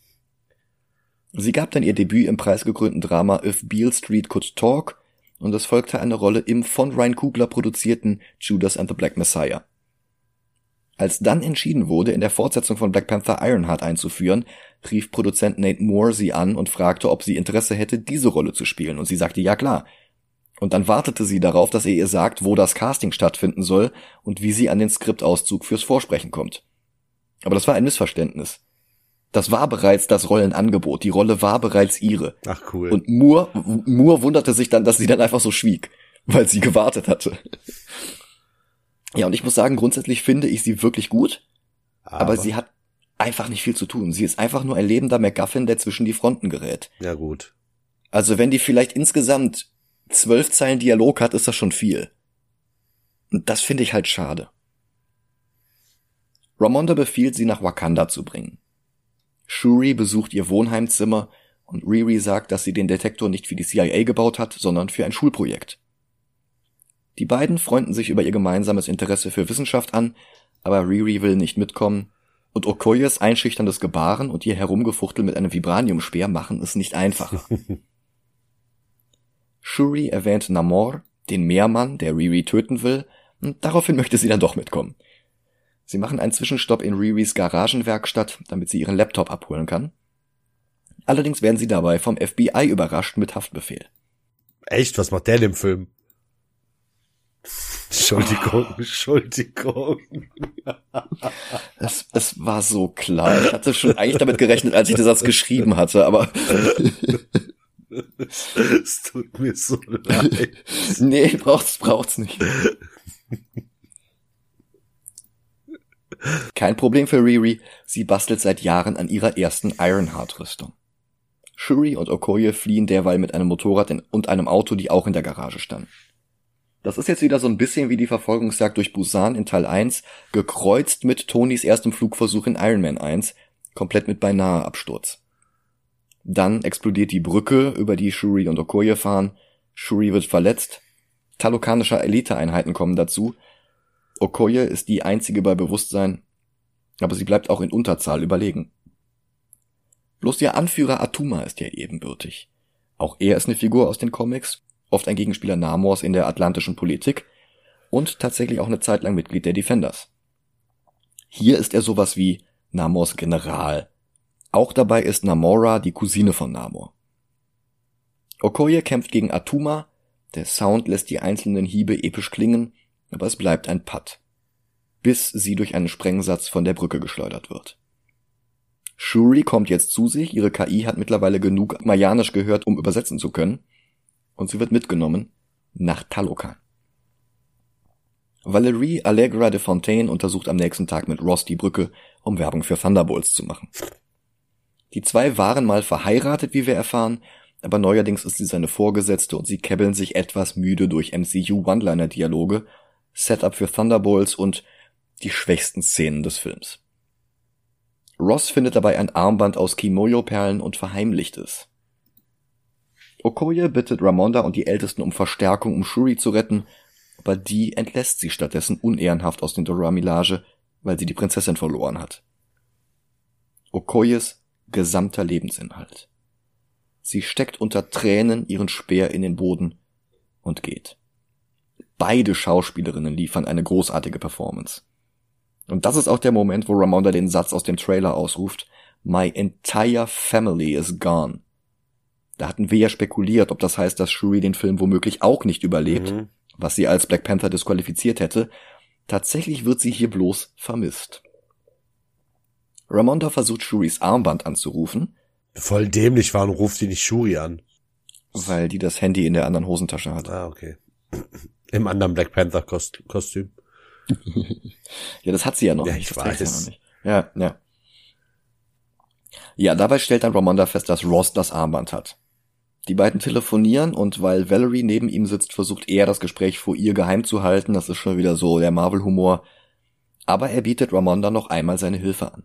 Sie gab dann ihr Debüt im preisgekrönten Drama If Beale Street Could Talk und es folgte eine Rolle im von Ryan Coogler produzierten Judas and the Black Messiah. Als dann entschieden wurde, in der Fortsetzung von Black Panther Ironheart einzuführen, rief Produzent Nate Moore sie an und fragte, ob sie Interesse hätte, diese Rolle zu spielen, und sie sagte ja klar. Und dann wartete sie darauf, dass er ihr sagt, wo das Casting stattfinden soll und wie sie an den Skriptauszug fürs Vorsprechen kommt. Aber das war ein Missverständnis. Das war bereits das Rollenangebot. Die Rolle war bereits ihre. Ach cool. Und Moore, Moore wunderte sich dann, dass sie dann einfach so schwieg, weil sie gewartet hatte. Ja, und ich muss sagen, grundsätzlich finde ich sie wirklich gut, aber, aber sie hat einfach nicht viel zu tun. Sie ist einfach nur ein lebender MacGuffin, der zwischen die Fronten gerät. Ja, gut. Also wenn die vielleicht insgesamt zwölf Zeilen Dialog hat, ist das schon viel. Und das finde ich halt schade. Ramonda befiehlt, sie nach Wakanda zu bringen. Shuri besucht ihr Wohnheimzimmer und Riri sagt, dass sie den Detektor nicht für die CIA gebaut hat, sondern für ein Schulprojekt. Die beiden freunden sich über ihr gemeinsames Interesse für Wissenschaft an, aber Riri will nicht mitkommen und Okoyes einschüchterndes Gebaren und ihr Herumgefuchtel mit einem Vibraniumspeer machen es nicht einfacher. [LAUGHS] Shuri erwähnt Namor, den Meermann, der Riri töten will, und daraufhin möchte sie dann doch mitkommen. Sie machen einen Zwischenstopp in Riris Garagenwerkstatt, damit sie ihren Laptop abholen kann. Allerdings werden sie dabei vom FBI überrascht mit Haftbefehl. Echt? Was macht der denn im Film? Entschuldigung. [LAUGHS] Entschuldigung. Es, es war so klar. Ich hatte schon eigentlich damit gerechnet, als ich den Satz geschrieben hatte, aber. [LAUGHS] Es tut mir so leid. [LAUGHS] nee, braucht's, braucht's nicht. Kein Problem für Riri, sie bastelt seit Jahren an ihrer ersten Ironheart-Rüstung. Shuri und Okoye fliehen derweil mit einem Motorrad und einem Auto, die auch in der Garage standen. Das ist jetzt wieder so ein bisschen wie die Verfolgungsjagd durch Busan in Teil 1, gekreuzt mit Tonys erstem Flugversuch in Iron Man 1, komplett mit beinahe Absturz. Dann explodiert die Brücke, über die Shuri und Okoye fahren, Shuri wird verletzt, talokanische Eliteeinheiten kommen dazu, Okoye ist die einzige bei Bewusstsein, aber sie bleibt auch in Unterzahl überlegen. Bloß ihr Anführer Atuma ist ja ebenbürtig. Auch er ist eine Figur aus den Comics, oft ein Gegenspieler Namors in der atlantischen Politik und tatsächlich auch eine Zeit lang Mitglied der Defenders. Hier ist er sowas wie Namors General. Auch dabei ist Namora die Cousine von Namor. Okoye kämpft gegen Atuma, der Sound lässt die einzelnen Hiebe episch klingen aber es bleibt ein Putt, bis sie durch einen Sprengsatz von der Brücke geschleudert wird. Shuri kommt jetzt zu sich, ihre KI hat mittlerweile genug Mayanisch gehört, um übersetzen zu können, und sie wird mitgenommen nach Talokan. Valerie Allegra de Fontaine untersucht am nächsten Tag mit Ross die Brücke, um Werbung für Thunderbolts zu machen. Die zwei waren mal verheiratet, wie wir erfahren, aber neuerdings ist sie seine Vorgesetzte und sie kebbeln sich etwas müde durch MCU One-Liner-Dialoge Setup für Thunderbolts und die schwächsten Szenen des Films. Ross findet dabei ein Armband aus Kimoyo-Perlen und verheimlicht es. Okoye bittet Ramonda und die Ältesten um Verstärkung, um Shuri zu retten, aber die entlässt sie stattdessen unehrenhaft aus den Dora-Milage, weil sie die Prinzessin verloren hat. Okoyes gesamter Lebensinhalt. Sie steckt unter Tränen ihren Speer in den Boden und geht. Beide Schauspielerinnen liefern eine großartige Performance. Und das ist auch der Moment, wo Ramonda den Satz aus dem Trailer ausruft, My entire family is gone. Da hatten wir ja spekuliert, ob das heißt, dass Shuri den Film womöglich auch nicht überlebt, mhm. was sie als Black Panther disqualifiziert hätte. Tatsächlich wird sie hier bloß vermisst. Ramonda versucht Shuris Armband anzurufen. Voll dämlich war und ruft sie nicht Shuri an. Weil die das Handy in der anderen Hosentasche hat. Ah, okay. [CLEARS THROAT] Im anderen Black Panther Kostüm. [LAUGHS] ja, das hat sie ja noch ja, nicht. Ich das weiß. Ja, ja, ja. Ja, dabei stellt dann Ramonda fest, dass Ross das Armband hat. Die beiden telefonieren und weil Valerie neben ihm sitzt, versucht er das Gespräch vor ihr geheim zu halten. Das ist schon wieder so der Marvel-Humor. Aber er bietet Ramonda noch einmal seine Hilfe an.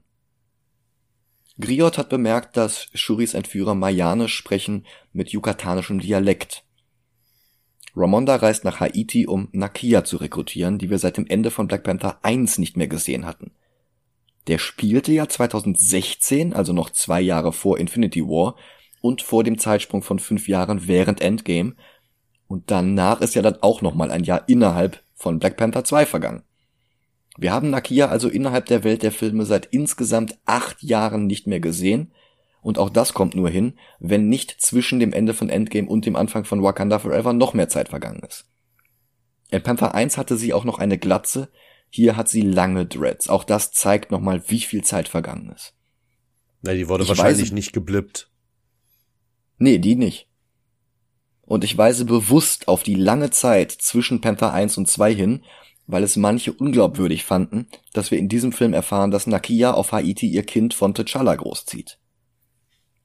Griot hat bemerkt, dass Shuris Entführer Mayanisch sprechen mit yucatanischem Dialekt. Ramonda reist nach Haiti, um Nakia zu rekrutieren, die wir seit dem Ende von Black Panther 1 nicht mehr gesehen hatten. Der spielte ja 2016, also noch zwei Jahre vor Infinity War und vor dem Zeitsprung von fünf Jahren während Endgame. Und danach ist ja dann auch nochmal ein Jahr innerhalb von Black Panther 2 vergangen. Wir haben Nakia also innerhalb der Welt der Filme seit insgesamt acht Jahren nicht mehr gesehen und auch das kommt nur hin, wenn nicht zwischen dem Ende von Endgame und dem Anfang von Wakanda Forever noch mehr Zeit vergangen ist. In Panther 1 hatte sie auch noch eine Glatze, hier hat sie lange Dreads. Auch das zeigt nochmal, wie viel Zeit vergangen ist. Na, die wurde ich wahrscheinlich weiß, nicht geblippt. Nee, die nicht. Und ich weise bewusst auf die lange Zeit zwischen Panther 1 und 2 hin, weil es manche unglaubwürdig fanden, dass wir in diesem Film erfahren, dass Nakia auf Haiti ihr Kind von T'Challa großzieht.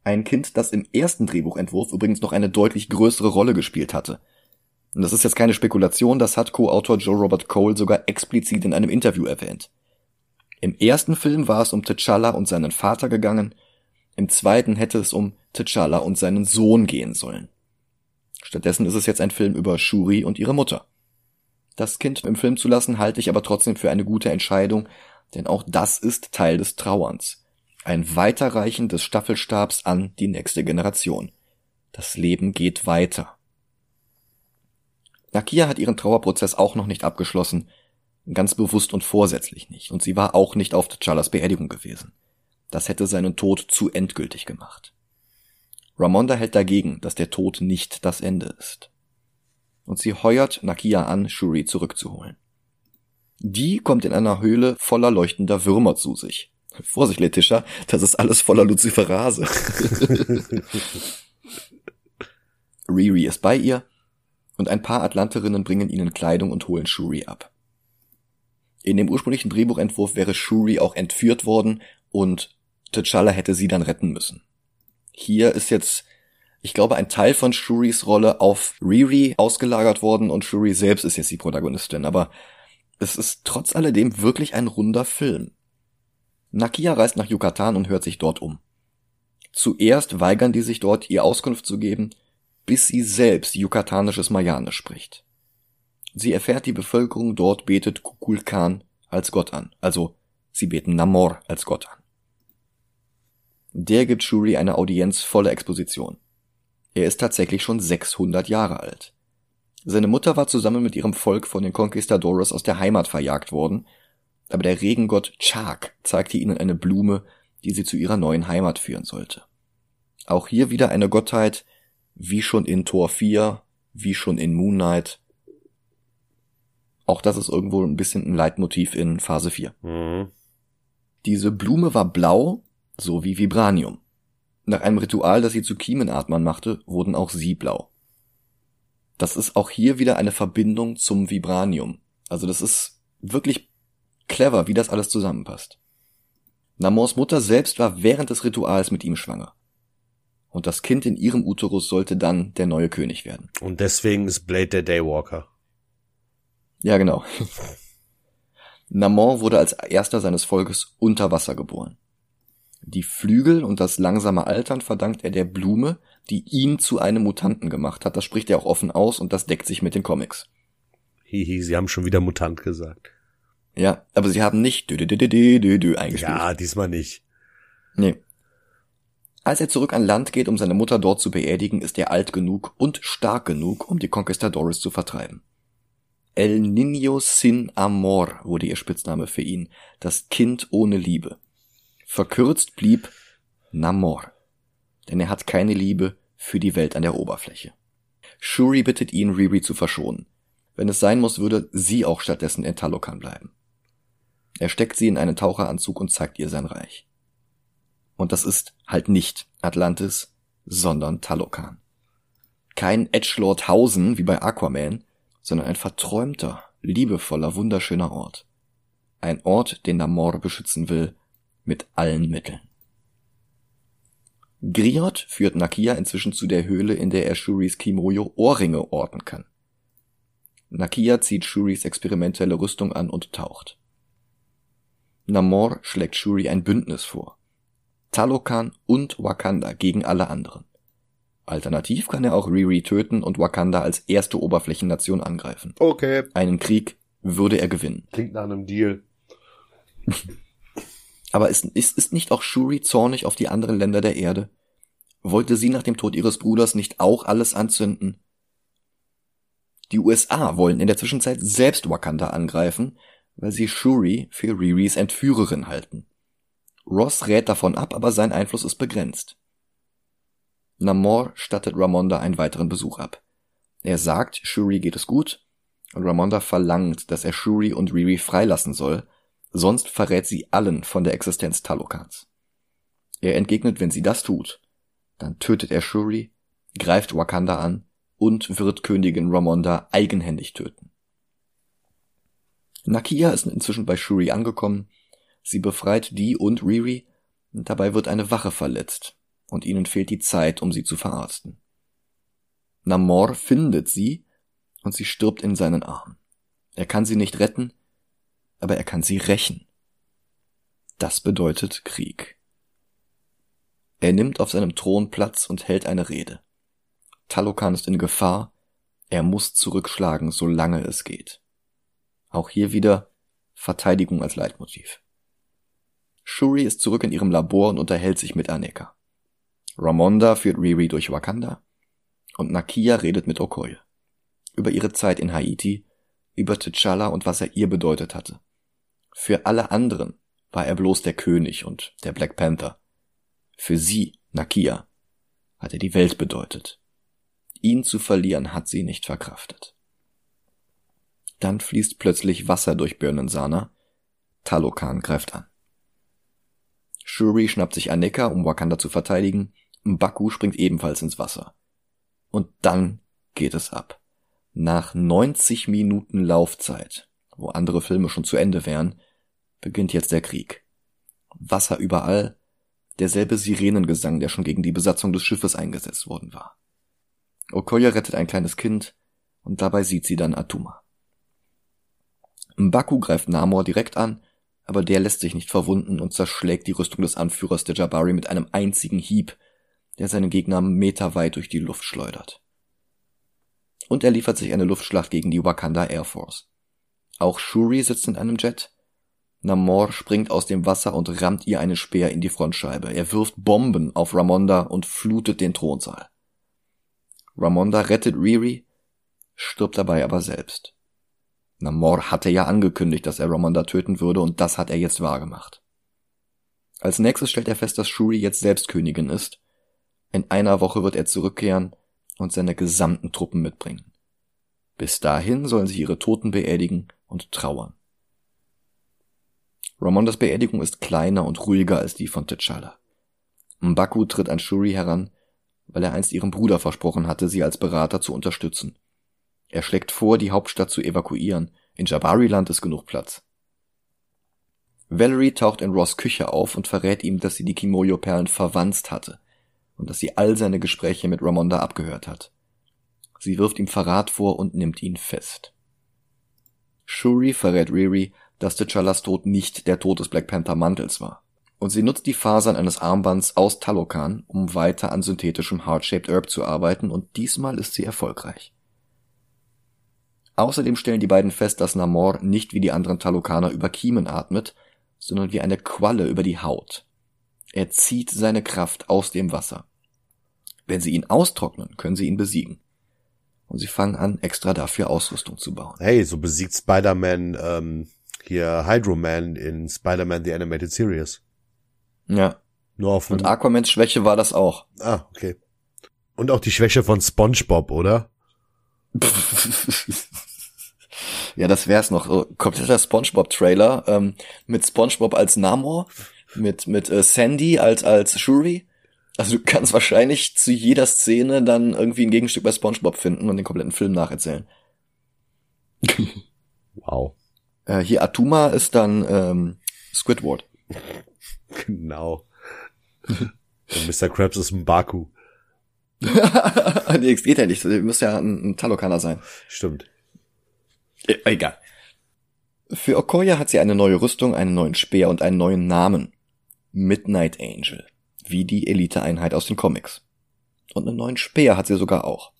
Ein Kind, das im ersten Drehbuchentwurf übrigens noch eine deutlich größere Rolle gespielt hatte. Und das ist jetzt keine Spekulation, das hat Co-Autor Joe Robert Cole sogar explizit in einem Interview erwähnt. Im ersten Film war es um T'Challa und seinen Vater gegangen, im zweiten hätte es um T'Challa und seinen Sohn gehen sollen. Stattdessen ist es jetzt ein Film über Shuri und ihre Mutter. Das Kind im Film zu lassen, halte ich aber trotzdem für eine gute Entscheidung, denn auch das ist Teil des Trauerns. Ein Weiterreichen des Staffelstabs an die nächste Generation. Das Leben geht weiter. Nakia hat ihren Trauerprozess auch noch nicht abgeschlossen, ganz bewusst und vorsätzlich nicht, und sie war auch nicht auf T'Challas Beerdigung gewesen. Das hätte seinen Tod zu endgültig gemacht. Ramonda hält dagegen, dass der Tod nicht das Ende ist und sie heuert Nakia an, Shuri zurückzuholen. Die kommt in einer Höhle voller leuchtender Würmer zu sich. [LAUGHS] Vorsicht, Letitia, das ist alles voller Luciferase. [LAUGHS] Riri ist bei ihr und ein paar Atlanterinnen bringen ihnen Kleidung und holen Shuri ab. In dem ursprünglichen Drehbuchentwurf wäre Shuri auch entführt worden und T'Challa hätte sie dann retten müssen. Hier ist jetzt ich glaube, ein Teil von Shuris Rolle auf Riri ausgelagert worden und Shuri selbst ist jetzt die Protagonistin, aber es ist trotz alledem wirklich ein runder Film. Nakia reist nach Yucatan und hört sich dort um. Zuerst weigern die sich dort, ihr Auskunft zu geben, bis sie selbst yucatanisches Mayane spricht. Sie erfährt, die Bevölkerung dort betet Kukulkan als Gott an, also sie beten Namor als Gott an. Der gibt Shuri eine Audienz voller Exposition. Er ist tatsächlich schon 600 Jahre alt. Seine Mutter war zusammen mit ihrem Volk von den Conquistadores aus der Heimat verjagt worden, aber der Regengott Chak zeigte ihnen eine Blume, die sie zu ihrer neuen Heimat führen sollte. Auch hier wieder eine Gottheit, wie schon in Tor 4, wie schon in Moon Knight. Auch das ist irgendwo ein bisschen ein Leitmotiv in Phase 4. Mhm. Diese Blume war blau, so wie Vibranium. Nach einem Ritual, das sie zu Kiemenatmern machte, wurden auch sie blau. Das ist auch hier wieder eine Verbindung zum Vibranium. Also das ist wirklich clever, wie das alles zusammenpasst. Namors Mutter selbst war während des Rituals mit ihm schwanger. Und das Kind in ihrem Uterus sollte dann der neue König werden. Und deswegen ist Blade der Daywalker. Ja, genau. [LAUGHS] Namor wurde als erster seines Volkes unter Wasser geboren. Die Flügel und das langsame Altern verdankt er der Blume, die ihn zu einem Mutanten gemacht hat. Das spricht er auch offen aus und das deckt sich mit den Comics. Hihi, sie haben schon wieder Mutant gesagt. Ja, aber sie haben nicht dü -dü -dü -dü -dü -dü eingespielt. Ja, diesmal nicht. Nee. Als er zurück an Land geht, um seine Mutter dort zu beerdigen, ist er alt genug und stark genug, um die Conquistadores zu vertreiben. El Niño sin Amor wurde ihr Spitzname für ihn, das Kind ohne Liebe. Verkürzt blieb Namor, denn er hat keine Liebe für die Welt an der Oberfläche. Shuri bittet ihn, Riri zu verschonen. Wenn es sein muss, würde sie auch stattdessen in Talokan bleiben. Er steckt sie in einen Taucheranzug und zeigt ihr sein Reich. Und das ist halt nicht Atlantis, sondern Talokan. Kein Edgelord Hausen wie bei Aquaman, sondern ein verträumter, liebevoller, wunderschöner Ort. Ein Ort, den Namor beschützen will mit allen Mitteln. Griot führt Nakia inzwischen zu der Höhle, in der er Shuris Kimoyo Ohrringe orten kann. Nakia zieht Shuris experimentelle Rüstung an und taucht. Namor schlägt Shuri ein Bündnis vor. Talokan und Wakanda gegen alle anderen. Alternativ kann er auch Riri töten und Wakanda als erste Oberflächennation angreifen. Okay. Einen Krieg würde er gewinnen. Klingt nach einem Deal. [LAUGHS] Aber ist, ist, ist nicht auch Shuri zornig auf die anderen Länder der Erde? Wollte sie nach dem Tod ihres Bruders nicht auch alles anzünden? Die USA wollen in der Zwischenzeit selbst Wakanda angreifen, weil sie Shuri für Riris Entführerin halten. Ross rät davon ab, aber sein Einfluss ist begrenzt. Namor stattet Ramonda einen weiteren Besuch ab. Er sagt, Shuri geht es gut, und Ramonda verlangt, dass er Shuri und Riri freilassen soll, sonst verrät sie allen von der Existenz Talokans. Er entgegnet, wenn sie das tut, dann tötet er Shuri, greift Wakanda an und wird Königin Ramonda eigenhändig töten. Nakia ist inzwischen bei Shuri angekommen. Sie befreit die und Riri. Dabei wird eine Wache verletzt. Und ihnen fehlt die Zeit, um sie zu verarzten. Namor findet sie und sie stirbt in seinen Armen. Er kann sie nicht retten, aber er kann sie rächen. Das bedeutet Krieg. Er nimmt auf seinem Thron Platz und hält eine Rede. Talokan ist in Gefahr, er muss zurückschlagen, solange es geht. Auch hier wieder Verteidigung als Leitmotiv. Shuri ist zurück in ihrem Labor und unterhält sich mit Aneka. Ramonda führt Riri durch Wakanda und Nakia redet mit Okoye. Über ihre Zeit in Haiti, über T'Challa und was er ihr bedeutet hatte. Für alle anderen war er bloß der König und der Black Panther. Für sie, Nakia, hat er die Welt bedeutet. Ihn zu verlieren hat sie nicht verkraftet. Dann fließt plötzlich Wasser durch Birnensana. Talokan greift an. Shuri schnappt sich Aneka, um Wakanda zu verteidigen. Mbaku springt ebenfalls ins Wasser. Und dann geht es ab. Nach 90 Minuten Laufzeit, wo andere Filme schon zu Ende wären, beginnt jetzt der Krieg. Wasser überall, derselbe Sirenengesang, der schon gegen die Besatzung des Schiffes eingesetzt worden war. Okoye rettet ein kleines Kind und dabei sieht sie dann Atuma. Mbaku greift Namor direkt an, aber der lässt sich nicht verwunden und zerschlägt die Rüstung des Anführers der Jabari mit einem einzigen Hieb, der seinen Gegner meterweit durch die Luft schleudert. Und er liefert sich eine Luftschlacht gegen die Wakanda Air Force. Auch Shuri sitzt in einem Jet. Namor springt aus dem Wasser und rammt ihr einen Speer in die Frontscheibe. Er wirft Bomben auf Ramonda und flutet den Thronsaal. Ramonda rettet Riri, stirbt dabei aber selbst. Namor hatte ja angekündigt, dass er Ramonda töten würde und das hat er jetzt wahrgemacht. Als nächstes stellt er fest, dass Shuri jetzt selbst Königin ist. In einer Woche wird er zurückkehren und seine gesamten Truppen mitbringen. Bis dahin sollen sich ihre Toten beerdigen und trauern. Ramondas Beerdigung ist kleiner und ruhiger als die von T'Challa. Mbaku tritt an Shuri heran, weil er einst ihrem Bruder versprochen hatte, sie als Berater zu unterstützen. Er schlägt vor, die Hauptstadt zu evakuieren. In Jabariland ist genug Platz. Valerie taucht in Ross Küche auf und verrät ihm, dass sie die Kimoyo-Perlen verwanzt hatte und dass sie all seine Gespräche mit Ramonda abgehört hat. Sie wirft ihm Verrat vor und nimmt ihn fest. Shuri verrät Riri, dass T'Challas Tod nicht der Tod des Black Panther Mantels war. Und sie nutzt die Fasern eines Armbands aus Talokan, um weiter an synthetischem Heart-Shaped Herb zu arbeiten und diesmal ist sie erfolgreich. Außerdem stellen die beiden fest, dass Namor nicht wie die anderen Talokaner über Kiemen atmet, sondern wie eine Qualle über die Haut. Er zieht seine Kraft aus dem Wasser. Wenn sie ihn austrocknen, können sie ihn besiegen. Und sie fangen an, extra dafür Ausrüstung zu bauen. Hey, so besiegt Spider-Man ähm, hier Hydro Man in Spider-Man The Animated Series. Ja. Nur auf Und Aquamans Schwäche war das auch. Ah, okay. Und auch die Schwäche von SpongeBob, oder? [LAUGHS] ja, das wär's noch. So, kompletter SpongeBob-Trailer ähm, mit SpongeBob als Namor, mit mit äh, Sandy als als Shuri. Also du kannst wahrscheinlich zu jeder Szene dann irgendwie ein Gegenstück bei SpongeBob finden und den kompletten Film nacherzählen. [LAUGHS] wow. Äh, hier Atuma ist dann ähm, Squidward. [LAUGHS] Genau. Und Mr. Krabs ist ein Baku. [LAUGHS] nee, geht ja nicht. Du musst ja ein, ein Talokaner sein. Stimmt. E egal. Für Okoya hat sie eine neue Rüstung, einen neuen Speer und einen neuen Namen. Midnight Angel. Wie die Eliteeinheit aus den Comics. Und einen neuen Speer hat sie sogar auch.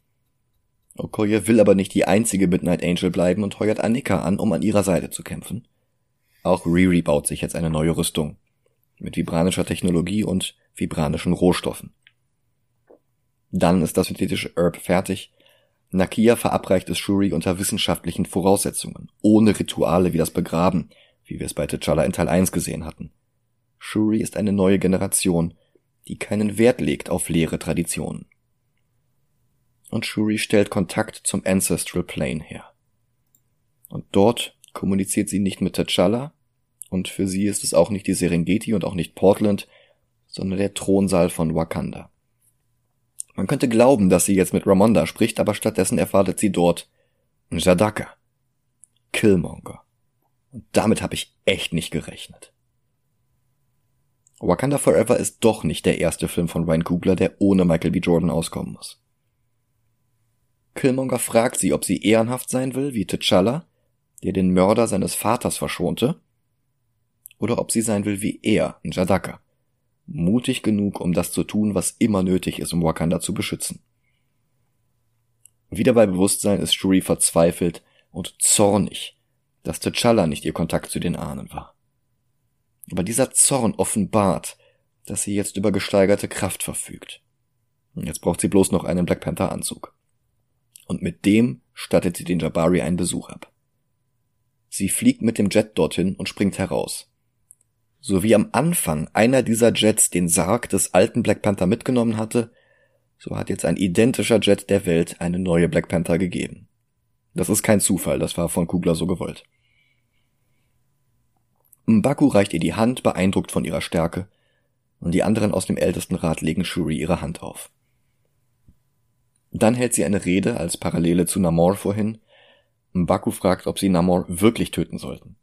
Okoye will aber nicht die einzige Midnight Angel bleiben und heuert Annika an, um an ihrer Seite zu kämpfen. Auch Riri baut sich jetzt eine neue Rüstung. Mit vibranischer Technologie und vibranischen Rohstoffen. Dann ist das synthetische Herb fertig. Nakia verabreicht es Shuri unter wissenschaftlichen Voraussetzungen, ohne Rituale wie das Begraben, wie wir es bei T'Challa in Teil 1 gesehen hatten. Shuri ist eine neue Generation, die keinen Wert legt auf leere Traditionen. Und Shuri stellt Kontakt zum Ancestral Plane her. Und dort kommuniziert sie nicht mit T'Challa, und für sie ist es auch nicht die Serengeti und auch nicht Portland, sondern der Thronsaal von Wakanda. Man könnte glauben, dass sie jetzt mit Ramonda spricht, aber stattdessen erwartet sie dort Jadaka, Killmonger, Und damit habe ich echt nicht gerechnet. Wakanda Forever ist doch nicht der erste Film von Ryan Coogler, der ohne Michael B. Jordan auskommen muss. Killmonger fragt sie, ob sie ehrenhaft sein will, wie T'Challa, der den Mörder seines Vaters verschonte, oder ob sie sein will wie er, Njadaka, mutig genug, um das zu tun, was immer nötig ist, um Wakanda zu beschützen. Wieder bei Bewusstsein ist Shuri verzweifelt und zornig, dass T'Challa nicht ihr Kontakt zu den Ahnen war. Aber dieser Zorn offenbart, dass sie jetzt über gesteigerte Kraft verfügt. Jetzt braucht sie bloß noch einen Black Panther Anzug. Und mit dem stattet sie den Jabari einen Besuch ab. Sie fliegt mit dem Jet dorthin und springt heraus. So wie am Anfang einer dieser Jets den Sarg des alten Black Panther mitgenommen hatte, so hat jetzt ein identischer Jet der Welt eine neue Black Panther gegeben. Das ist kein Zufall, das war von Kugler so gewollt. Mbaku reicht ihr die Hand, beeindruckt von ihrer Stärke, und die anderen aus dem Ältestenrat legen Shuri ihre Hand auf. Dann hält sie eine Rede als Parallele zu Namor vorhin. Mbaku fragt, ob sie Namor wirklich töten sollten.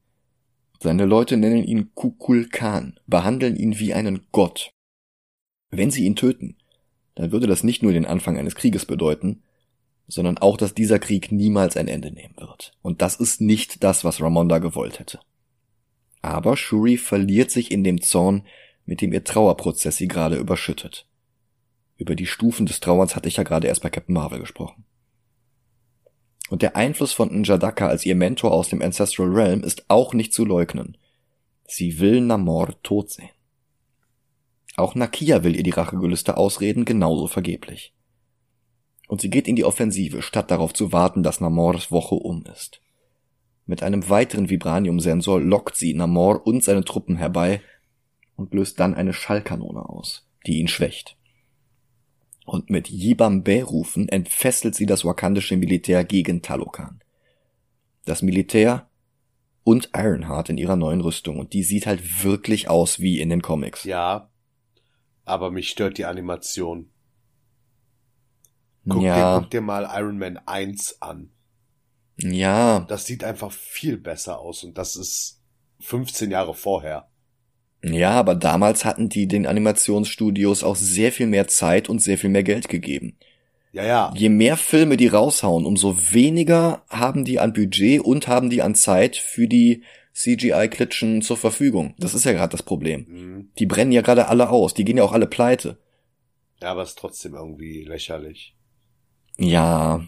Seine Leute nennen ihn Kukul Khan, behandeln ihn wie einen Gott. Wenn sie ihn töten, dann würde das nicht nur den Anfang eines Krieges bedeuten, sondern auch, dass dieser Krieg niemals ein Ende nehmen wird. Und das ist nicht das, was Ramonda gewollt hätte. Aber Shuri verliert sich in dem Zorn, mit dem ihr Trauerprozess sie gerade überschüttet. Über die Stufen des Trauerns hatte ich ja gerade erst bei Captain Marvel gesprochen. Und der Einfluss von Njadaka als ihr Mentor aus dem Ancestral Realm ist auch nicht zu leugnen. Sie will Namor tot sehen. Auch Nakia will ihr die Rachegelüste ausreden, genauso vergeblich. Und sie geht in die Offensive, statt darauf zu warten, dass Namors Woche um ist. Mit einem weiteren Vibranium-Sensor lockt sie Namor und seine Truppen herbei und löst dann eine Schallkanone aus, die ihn schwächt. Und mit Yibambe-Rufen entfesselt sie das wakandische Militär gegen Talokan. Das Militär und Ironheart in ihrer neuen Rüstung und die sieht halt wirklich aus wie in den Comics. Ja, aber mich stört die Animation. Guck, ja. dir, guck dir mal Iron Man 1 an. Ja. Das sieht einfach viel besser aus und das ist 15 Jahre vorher. Ja, aber damals hatten die den Animationsstudios auch sehr viel mehr Zeit und sehr viel mehr Geld gegeben. Ja, ja. Je mehr Filme die raushauen, umso weniger haben die an Budget und haben die an Zeit für die CGI-Klitschen zur Verfügung. Das ist ja gerade das Problem. Mhm. Die brennen ja gerade alle aus, die gehen ja auch alle pleite. Ja, aber ist trotzdem irgendwie lächerlich. Ja,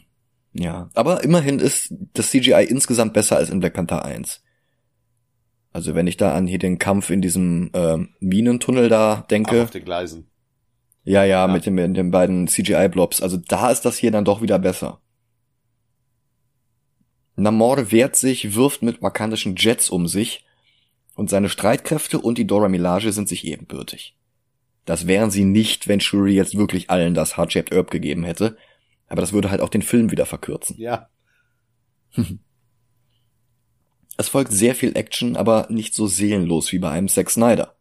ja. Aber immerhin ist das CGI insgesamt besser als in Black Panther 1. Also wenn ich da an hier den Kampf in diesem äh, Minentunnel da denke. Ach, auf den Gleisen. Ja, ja, mit, dem, mit den beiden CGI-Blobs. Also da ist das hier dann doch wieder besser. Namor wehrt sich, wirft mit wakandischen Jets um sich und seine Streitkräfte und die Dora Milaje sind sich ebenbürtig. Das wären sie nicht, wenn Shuri jetzt wirklich allen das Heart-Shaped Herb gegeben hätte, aber das würde halt auch den Film wieder verkürzen. Ja. [LAUGHS] Es folgt sehr viel Action, aber nicht so seelenlos wie bei einem Zack Snyder.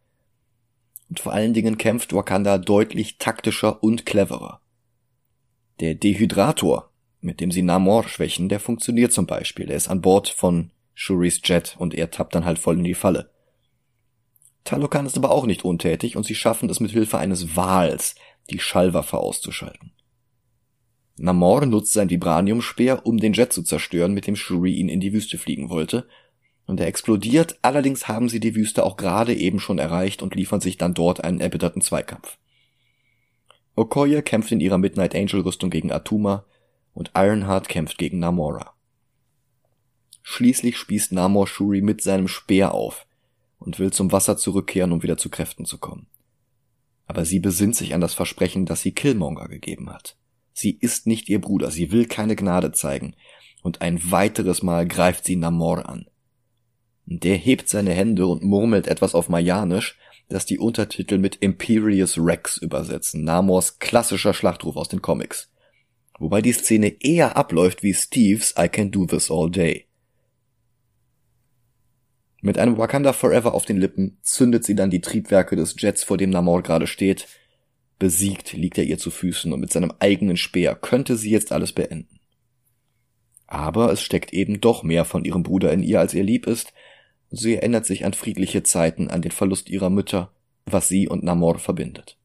Und vor allen Dingen kämpft Wakanda deutlich taktischer und cleverer. Der Dehydrator, mit dem sie Namor schwächen, der funktioniert zum Beispiel. Der ist an Bord von Shuris Jet und er tappt dann halt voll in die Falle. Talokan ist aber auch nicht untätig und sie schaffen es mit Hilfe eines Wals, die Schallwaffe auszuschalten. Namor nutzt sein Vibraniumspeer, um den Jet zu zerstören, mit dem Shuri ihn in die Wüste fliegen wollte. Und er explodiert, allerdings haben sie die Wüste auch gerade eben schon erreicht und liefern sich dann dort einen erbitterten Zweikampf. Okoye kämpft in ihrer Midnight Angel Rüstung gegen Atuma und Ironheart kämpft gegen Namora. Schließlich spießt Namor Shuri mit seinem Speer auf und will zum Wasser zurückkehren, um wieder zu Kräften zu kommen. Aber sie besinnt sich an das Versprechen, das sie Killmonger gegeben hat. Sie ist nicht ihr Bruder, sie will keine Gnade zeigen, und ein weiteres Mal greift sie Namor an. Der hebt seine Hände und murmelt etwas auf Mayanisch, das die Untertitel mit Imperious Rex übersetzen, Namors klassischer Schlachtruf aus den Comics. Wobei die Szene eher abläuft wie Steves I Can Do This All Day. Mit einem Wakanda Forever auf den Lippen zündet sie dann die Triebwerke des Jets, vor dem Namor gerade steht. Besiegt liegt er ihr zu Füßen und mit seinem eigenen Speer könnte sie jetzt alles beenden. Aber es steckt eben doch mehr von ihrem Bruder in ihr, als ihr lieb ist, Sie erinnert sich an friedliche Zeiten, an den Verlust ihrer Mütter, was sie und Namor verbindet.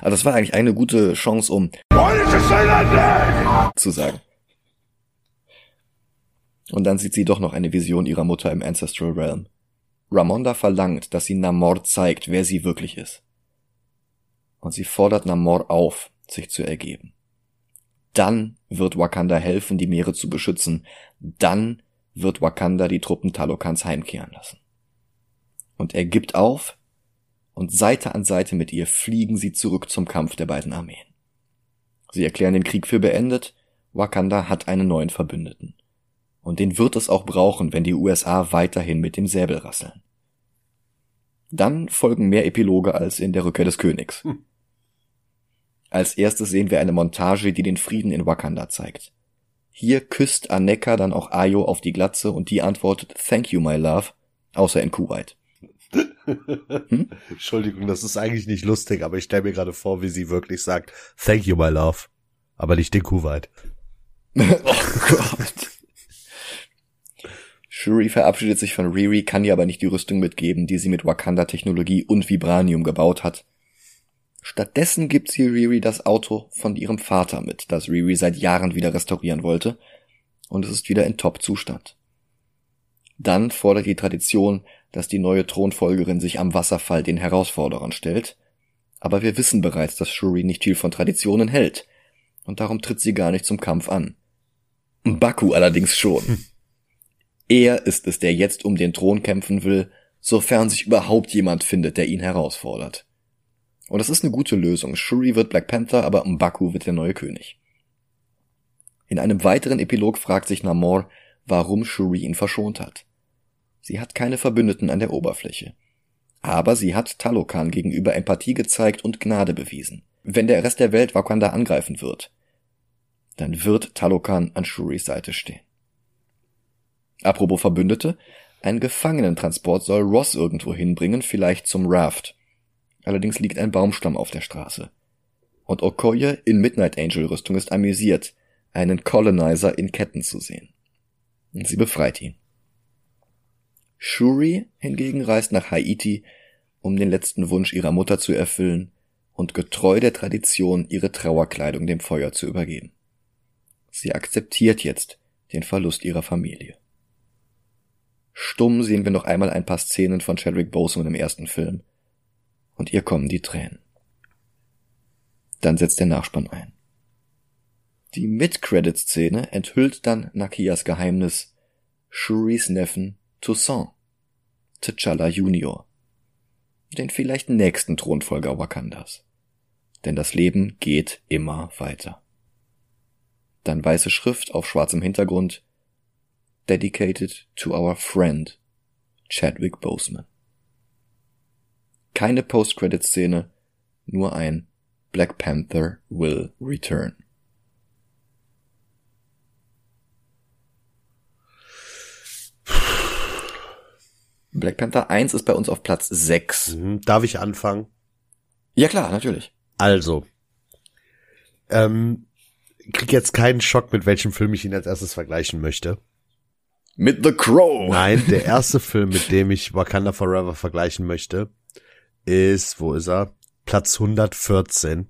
Also das war eigentlich eine gute Chance, um zu sagen. Und dann sieht sie doch noch eine Vision ihrer Mutter im Ancestral Realm. Ramonda verlangt, dass sie Namor zeigt, wer sie wirklich ist. Und sie fordert Namor auf, sich zu ergeben. Dann wird Wakanda helfen, die Meere zu beschützen. Dann wird Wakanda die Truppen Talokans heimkehren lassen. Und er gibt auf, und Seite an Seite mit ihr fliegen sie zurück zum Kampf der beiden Armeen. Sie erklären den Krieg für beendet, Wakanda hat einen neuen Verbündeten. Und den wird es auch brauchen, wenn die USA weiterhin mit dem Säbel rasseln. Dann folgen mehr Epiloge als in der Rückkehr des Königs. Hm. Als erstes sehen wir eine Montage, die den Frieden in Wakanda zeigt. Hier küsst Aneka dann auch Ayo auf die Glatze und die antwortet Thank you, my love, außer in Kuwait. [LAUGHS] Hm? Entschuldigung, das ist eigentlich nicht lustig, aber ich stelle mir gerade vor, wie sie wirklich sagt Thank you, my love, aber nicht in Kuwait. [LAUGHS] oh Gott. Shuri verabschiedet sich von Riri, kann ihr aber nicht die Rüstung mitgeben, die sie mit Wakanda-Technologie und Vibranium gebaut hat. Stattdessen gibt sie Riri das Auto von ihrem Vater mit, das Riri seit Jahren wieder restaurieren wollte, und es ist wieder in Top-Zustand. Dann fordert die Tradition, dass die neue Thronfolgerin sich am Wasserfall den Herausforderern stellt, aber wir wissen bereits, dass Shuri nicht viel von Traditionen hält, und darum tritt sie gar nicht zum Kampf an. Baku allerdings schon. Hm. Er ist es, der jetzt um den Thron kämpfen will, sofern sich überhaupt jemand findet, der ihn herausfordert. Und das ist eine gute Lösung. Shuri wird Black Panther, aber M'Baku wird der neue König. In einem weiteren Epilog fragt sich Namor, warum Shuri ihn verschont hat. Sie hat keine Verbündeten an der Oberfläche. Aber sie hat Talokan gegenüber Empathie gezeigt und Gnade bewiesen. Wenn der Rest der Welt Wakanda angreifen wird, dann wird Talokan an Shuris Seite stehen. Apropos Verbündete, ein Gefangenentransport soll Ross irgendwo hinbringen, vielleicht zum Raft. Allerdings liegt ein Baumstamm auf der Straße. Und Okoye in Midnight Angel Rüstung ist amüsiert, einen Colonizer in Ketten zu sehen. Und sie befreit ihn. Shuri hingegen reist nach Haiti, um den letzten Wunsch ihrer Mutter zu erfüllen und getreu der Tradition ihre Trauerkleidung dem Feuer zu übergeben. Sie akzeptiert jetzt den Verlust ihrer Familie. Stumm sehen wir noch einmal ein paar Szenen von Chadwick Boseman im ersten Film, und ihr kommen die Tränen. Dann setzt der Nachspann ein. Die Mid-Credit-Szene enthüllt dann Nakias Geheimnis, Shuris Neffen Toussaint, T'Challa Junior, den vielleicht nächsten Thronfolger Wakandas. Denn das Leben geht immer weiter. Dann weiße Schrift auf schwarzem Hintergrund, dedicated to our friend Chadwick Boseman. Keine Post-Credit-Szene, nur ein Black Panther will return. Black Panther 1 ist bei uns auf Platz 6. Mhm. Darf ich anfangen? Ja klar, natürlich. Also, ähm, krieg jetzt keinen Schock, mit welchem Film ich ihn als erstes vergleichen möchte. Mit The Crow. Nein, der erste Film, mit dem ich Wakanda Forever vergleichen möchte, ist, wo ist er? Platz 114.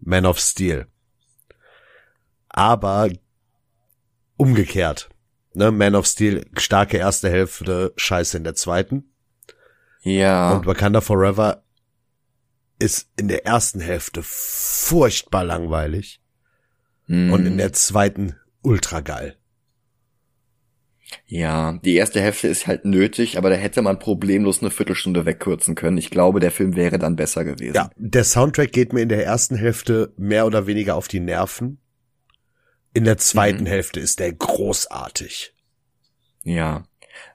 Man of Steel. Aber umgekehrt. Ne, Man of Steel, starke erste Hälfte, scheiße in der zweiten. Ja. Und Wakanda Forever ist in der ersten Hälfte furchtbar langweilig. Mm. Und in der zweiten ultra geil. Ja, die erste Hälfte ist halt nötig, aber da hätte man problemlos eine Viertelstunde wegkürzen können. Ich glaube, der Film wäre dann besser gewesen. Ja, der Soundtrack geht mir in der ersten Hälfte mehr oder weniger auf die Nerven. In der zweiten mhm. Hälfte ist der großartig. Ja.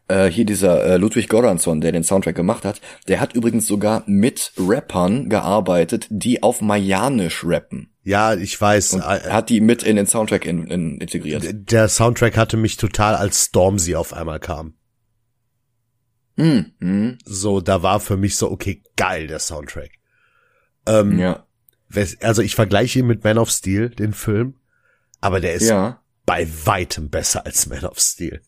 Äh, hier dieser äh, Ludwig Goransson, der den Soundtrack gemacht hat, der hat übrigens sogar mit Rappern gearbeitet, die auf Mayanisch rappen. Ja, ich weiß. Und äh, hat die mit in den Soundtrack in, in integriert. Der Soundtrack hatte mich total, als Stormzy auf einmal kam. Mm. So, da war für mich so, okay, geil, der Soundtrack. Ähm, ja. Also ich vergleiche ihn mit Man of Steel, den Film, aber der ist ja. bei weitem besser als Man of Steel.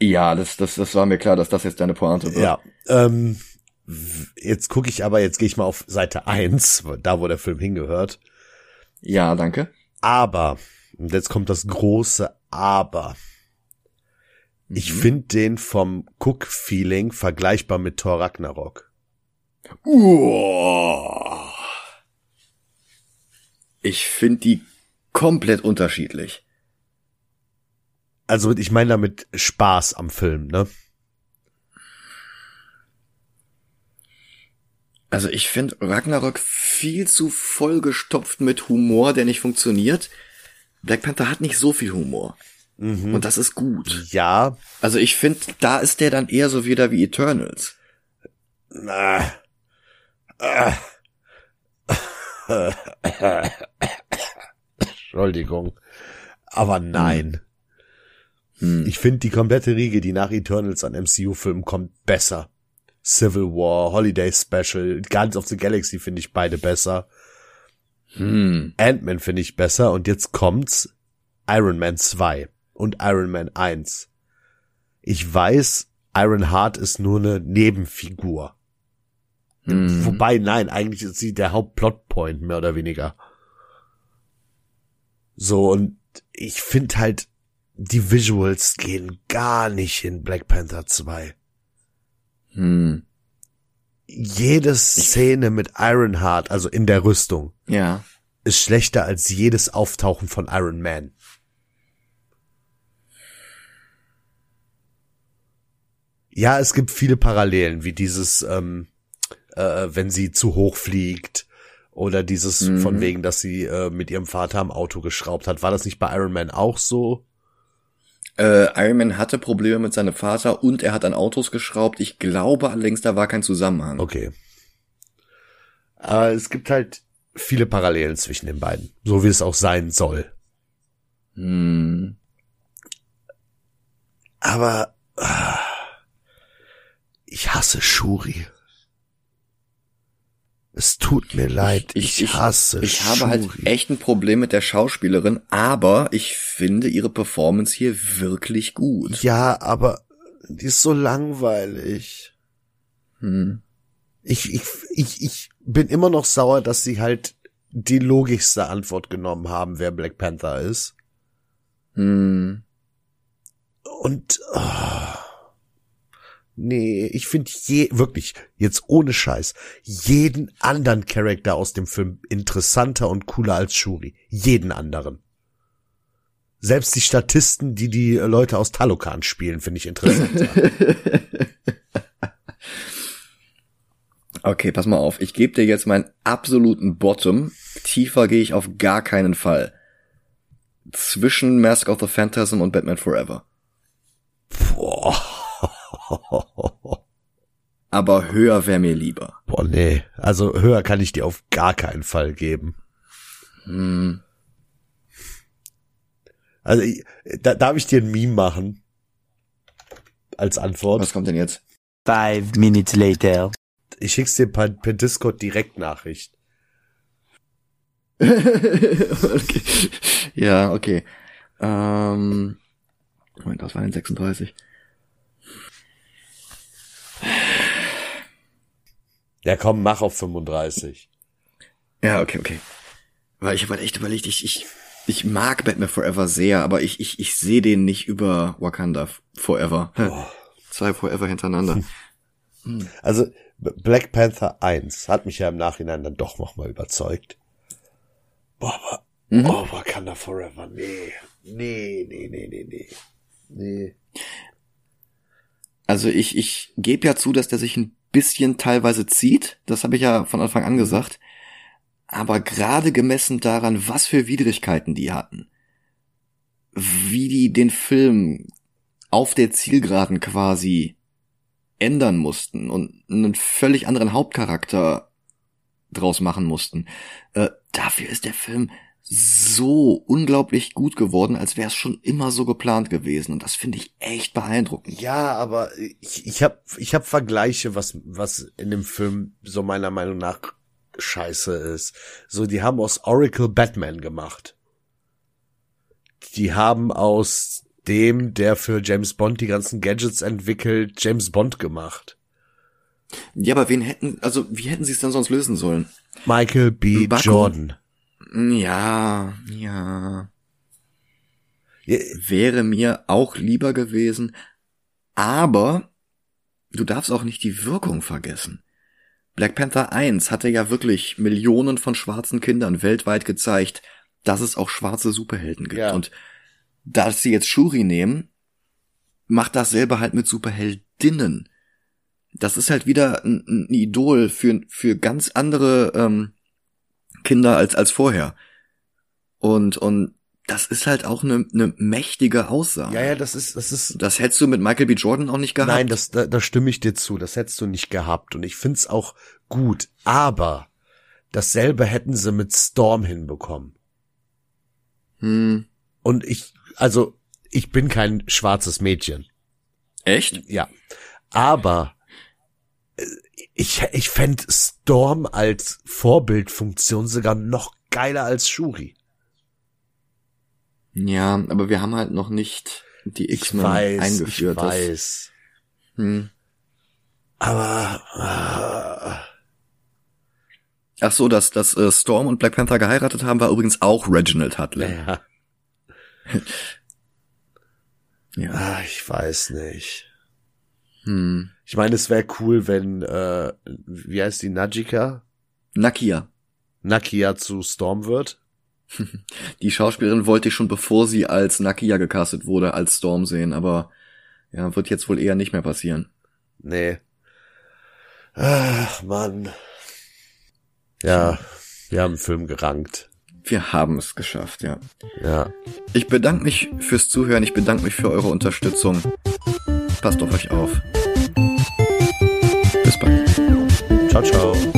Ja, das, das, das war mir klar, dass das jetzt deine Pointe wird. Ja. Ähm, jetzt gucke ich aber, jetzt gehe ich mal auf Seite eins, da wo der Film hingehört. Ja, danke. Aber, und jetzt kommt das große Aber. Ich Mhm. finde den vom Cook-Feeling vergleichbar mit Thor Ragnarok. Uah. Ich finde die komplett unterschiedlich. Also ich meine damit Spaß am Film, ne? Also ich finde Ragnarok viel zu vollgestopft mit Humor, der nicht funktioniert. Black Panther hat nicht so viel Humor. Und das ist gut. Ja, Also ich finde, da ist der dann eher so wieder wie Eternals. na, äh, [LAUGHS] Entschuldigung. Aber nein. Hm. Ich finde die komplette Riege, die nach Eternals an MCU-Filmen kommt, besser. Civil War, Holiday Special, Guardians of the Galaxy finde ich beide besser. Hm. Ant-Man finde ich besser und jetzt kommt's Iron Man 2 und Iron Man 1. Ich weiß, Iron Heart ist nur eine Nebenfigur. Hm. Wobei, nein, eigentlich ist sie der Hauptplotpoint, mehr oder weniger. So, und ich finde halt, die Visuals gehen gar nicht in Black Panther 2. Hm. Jede Szene mit Ironheart, also in der Rüstung, Ja. ist schlechter als jedes Auftauchen von Iron Man. Ja, es gibt viele Parallelen, wie dieses, ähm, äh, wenn sie zu hoch fliegt oder dieses Mhm. von wegen, dass sie äh, mit ihrem Vater am Auto geschraubt hat. War das nicht bei Iron Man auch so? Äh, Iron Man hatte Probleme mit seinem Vater und er hat an Autos geschraubt. Ich glaube allerdings, da war kein Zusammenhang. Okay. Aber es gibt halt viele Parallelen zwischen den beiden, so wie es auch sein soll. Hm. Aber ah, ich hasse Shuri. Es tut mir leid, ich, hasse Ich Shuri. habe halt echt ein Problem mit der Schauspielerin, aber ich finde ihre Performance hier wirklich gut. Ja, aber die ist so langweilig. Hm. Ich, ich, ich, ich bin immer noch sauer, dass sie halt die logischste Antwort genommen haben, wer Black Panther ist. Hm. Und ah, nee, ich finde je wirklich jetzt ohne Scheiß jeden anderen Charakter aus dem Film interessanter und cooler als Shuri, jeden anderen. Selbst die Statisten, die die Leute aus Talokan spielen, finde ich interessanter. [LAUGHS] Okay, pass mal auf. Ich gebe dir jetzt meinen absoluten Bottom. Tiefer gehe ich auf gar keinen Fall. Zwischen Mask of the Phantasm und Batman Forever. Boah. [LAUGHS] Aber höher wäre mir lieber. Boah, nee. Also höher kann ich dir auf gar keinen Fall geben. Hm. Also da, darf ich dir ein Meme machen? Als Antwort. Was kommt denn jetzt? Five minutes later. Ich schick's dir per, per Discord Direktnachricht. [LAUGHS] okay. Ja, okay. Ähm, Moment, was war denn 36? Ja, komm, mach auf 35. Ja, okay, okay. Weil ich habe halt echt überlegt, ich, ich, ich mag Batman Forever sehr, aber ich, ich, ich sehe den nicht über Wakanda Forever. Zwei Forever hintereinander. Also B- Black Panther 1 hat mich ja im Nachhinein dann doch noch mal überzeugt. Boah, aber Mhm. oh, Wakanda Forever, nee. Nee, nee, nee, nee, nee. Nee. Also ich, ich gebe ja zu, dass der sich ein bisschen teilweise zieht. Das habe ich ja von Anfang an gesagt. Aber gerade gemessen daran, was für Widrigkeiten die hatten, wie die den Film auf der Zielgeraden quasi ändern mussten und einen völlig anderen Hauptcharakter draus machen mussten, äh, dafür ist der Film so unglaublich gut geworden, als wäre es schon immer so geplant gewesen. Und das finde ich echt beeindruckend. Ja, aber ich, ich habe ich hab Vergleiche, was, was in dem Film so meiner Meinung nach scheiße ist. So, die haben aus Oracle Batman gemacht. Die haben aus dem, der für James Bond die ganzen Gadgets entwickelt, James Bond gemacht. Ja, aber wen hätten, also wie hätten sie es denn sonst lösen sollen? Michael B. Baku. Jordan. Ja, ja. Wäre mir auch lieber gewesen, aber du darfst auch nicht die Wirkung vergessen. Black Panther 1 hatte ja wirklich Millionen von schwarzen Kindern weltweit gezeigt, dass es auch schwarze Superhelden gibt. Ja. Und dass sie jetzt Shuri nehmen, macht dasselbe halt mit Superheldinnen. Das ist halt wieder ein, ein Idol für, für ganz andere ähm, Kinder als, als vorher. Und, und das ist halt auch eine, eine mächtige Aussage. Ja, ja, das ist, das ist, Das hättest du mit Michael B. Jordan auch nicht gehabt. nein, das, da, da stimme ich dir zu. Das hättest du nicht gehabt. Und ich find's auch gut. Aber dasselbe hätten sie mit Storm hinbekommen. Hm. Und ich, also, ich bin kein schwarzes Mädchen. Echt? Ja. Aber äh, ich, ich fänd Storm als Vorbildfunktion sogar noch geiler als Shuri. Ja, aber wir haben halt noch nicht die Ich X-Men weiß, eingeführt. ich weiß. Hm. Aber Ach so, dass, dass äh, Storm und Black Panther geheiratet haben, war übrigens auch Reginald äh, Hudlin. ja, Ja. [LAUGHS] ah, ich weiß nicht. Hm. Ich meine, es wäre cool, wenn, äh, wie heißt die, Najika? Nakia. Nakia zu Storm wird. [LAUGHS] Die Schauspielerin wollte ich schon bevor sie als Nakia gecastet wurde, als Storm sehen, aber ja, wird jetzt wohl eher nicht mehr passieren. Nee. Ach, Mann. Ja, wir haben einen Film gerankt. Wir haben es geschafft, ja. Ja. Ich bedanke mich fürs Zuhören, ich bedanke mich für eure Unterstützung. Passt auf euch auf. Ciao,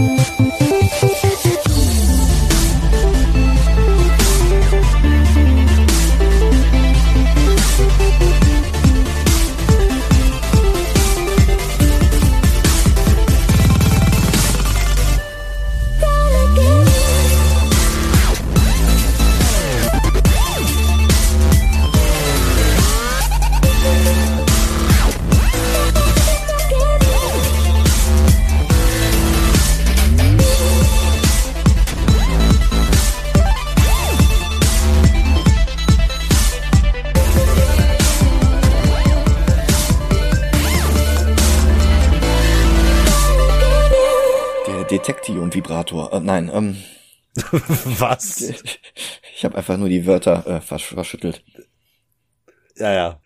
Detektion-Vibrator. Äh, nein, ähm, [LAUGHS] Was? [LAUGHS] ich habe einfach nur die Wörter äh, versch verschüttelt. Ja, ja.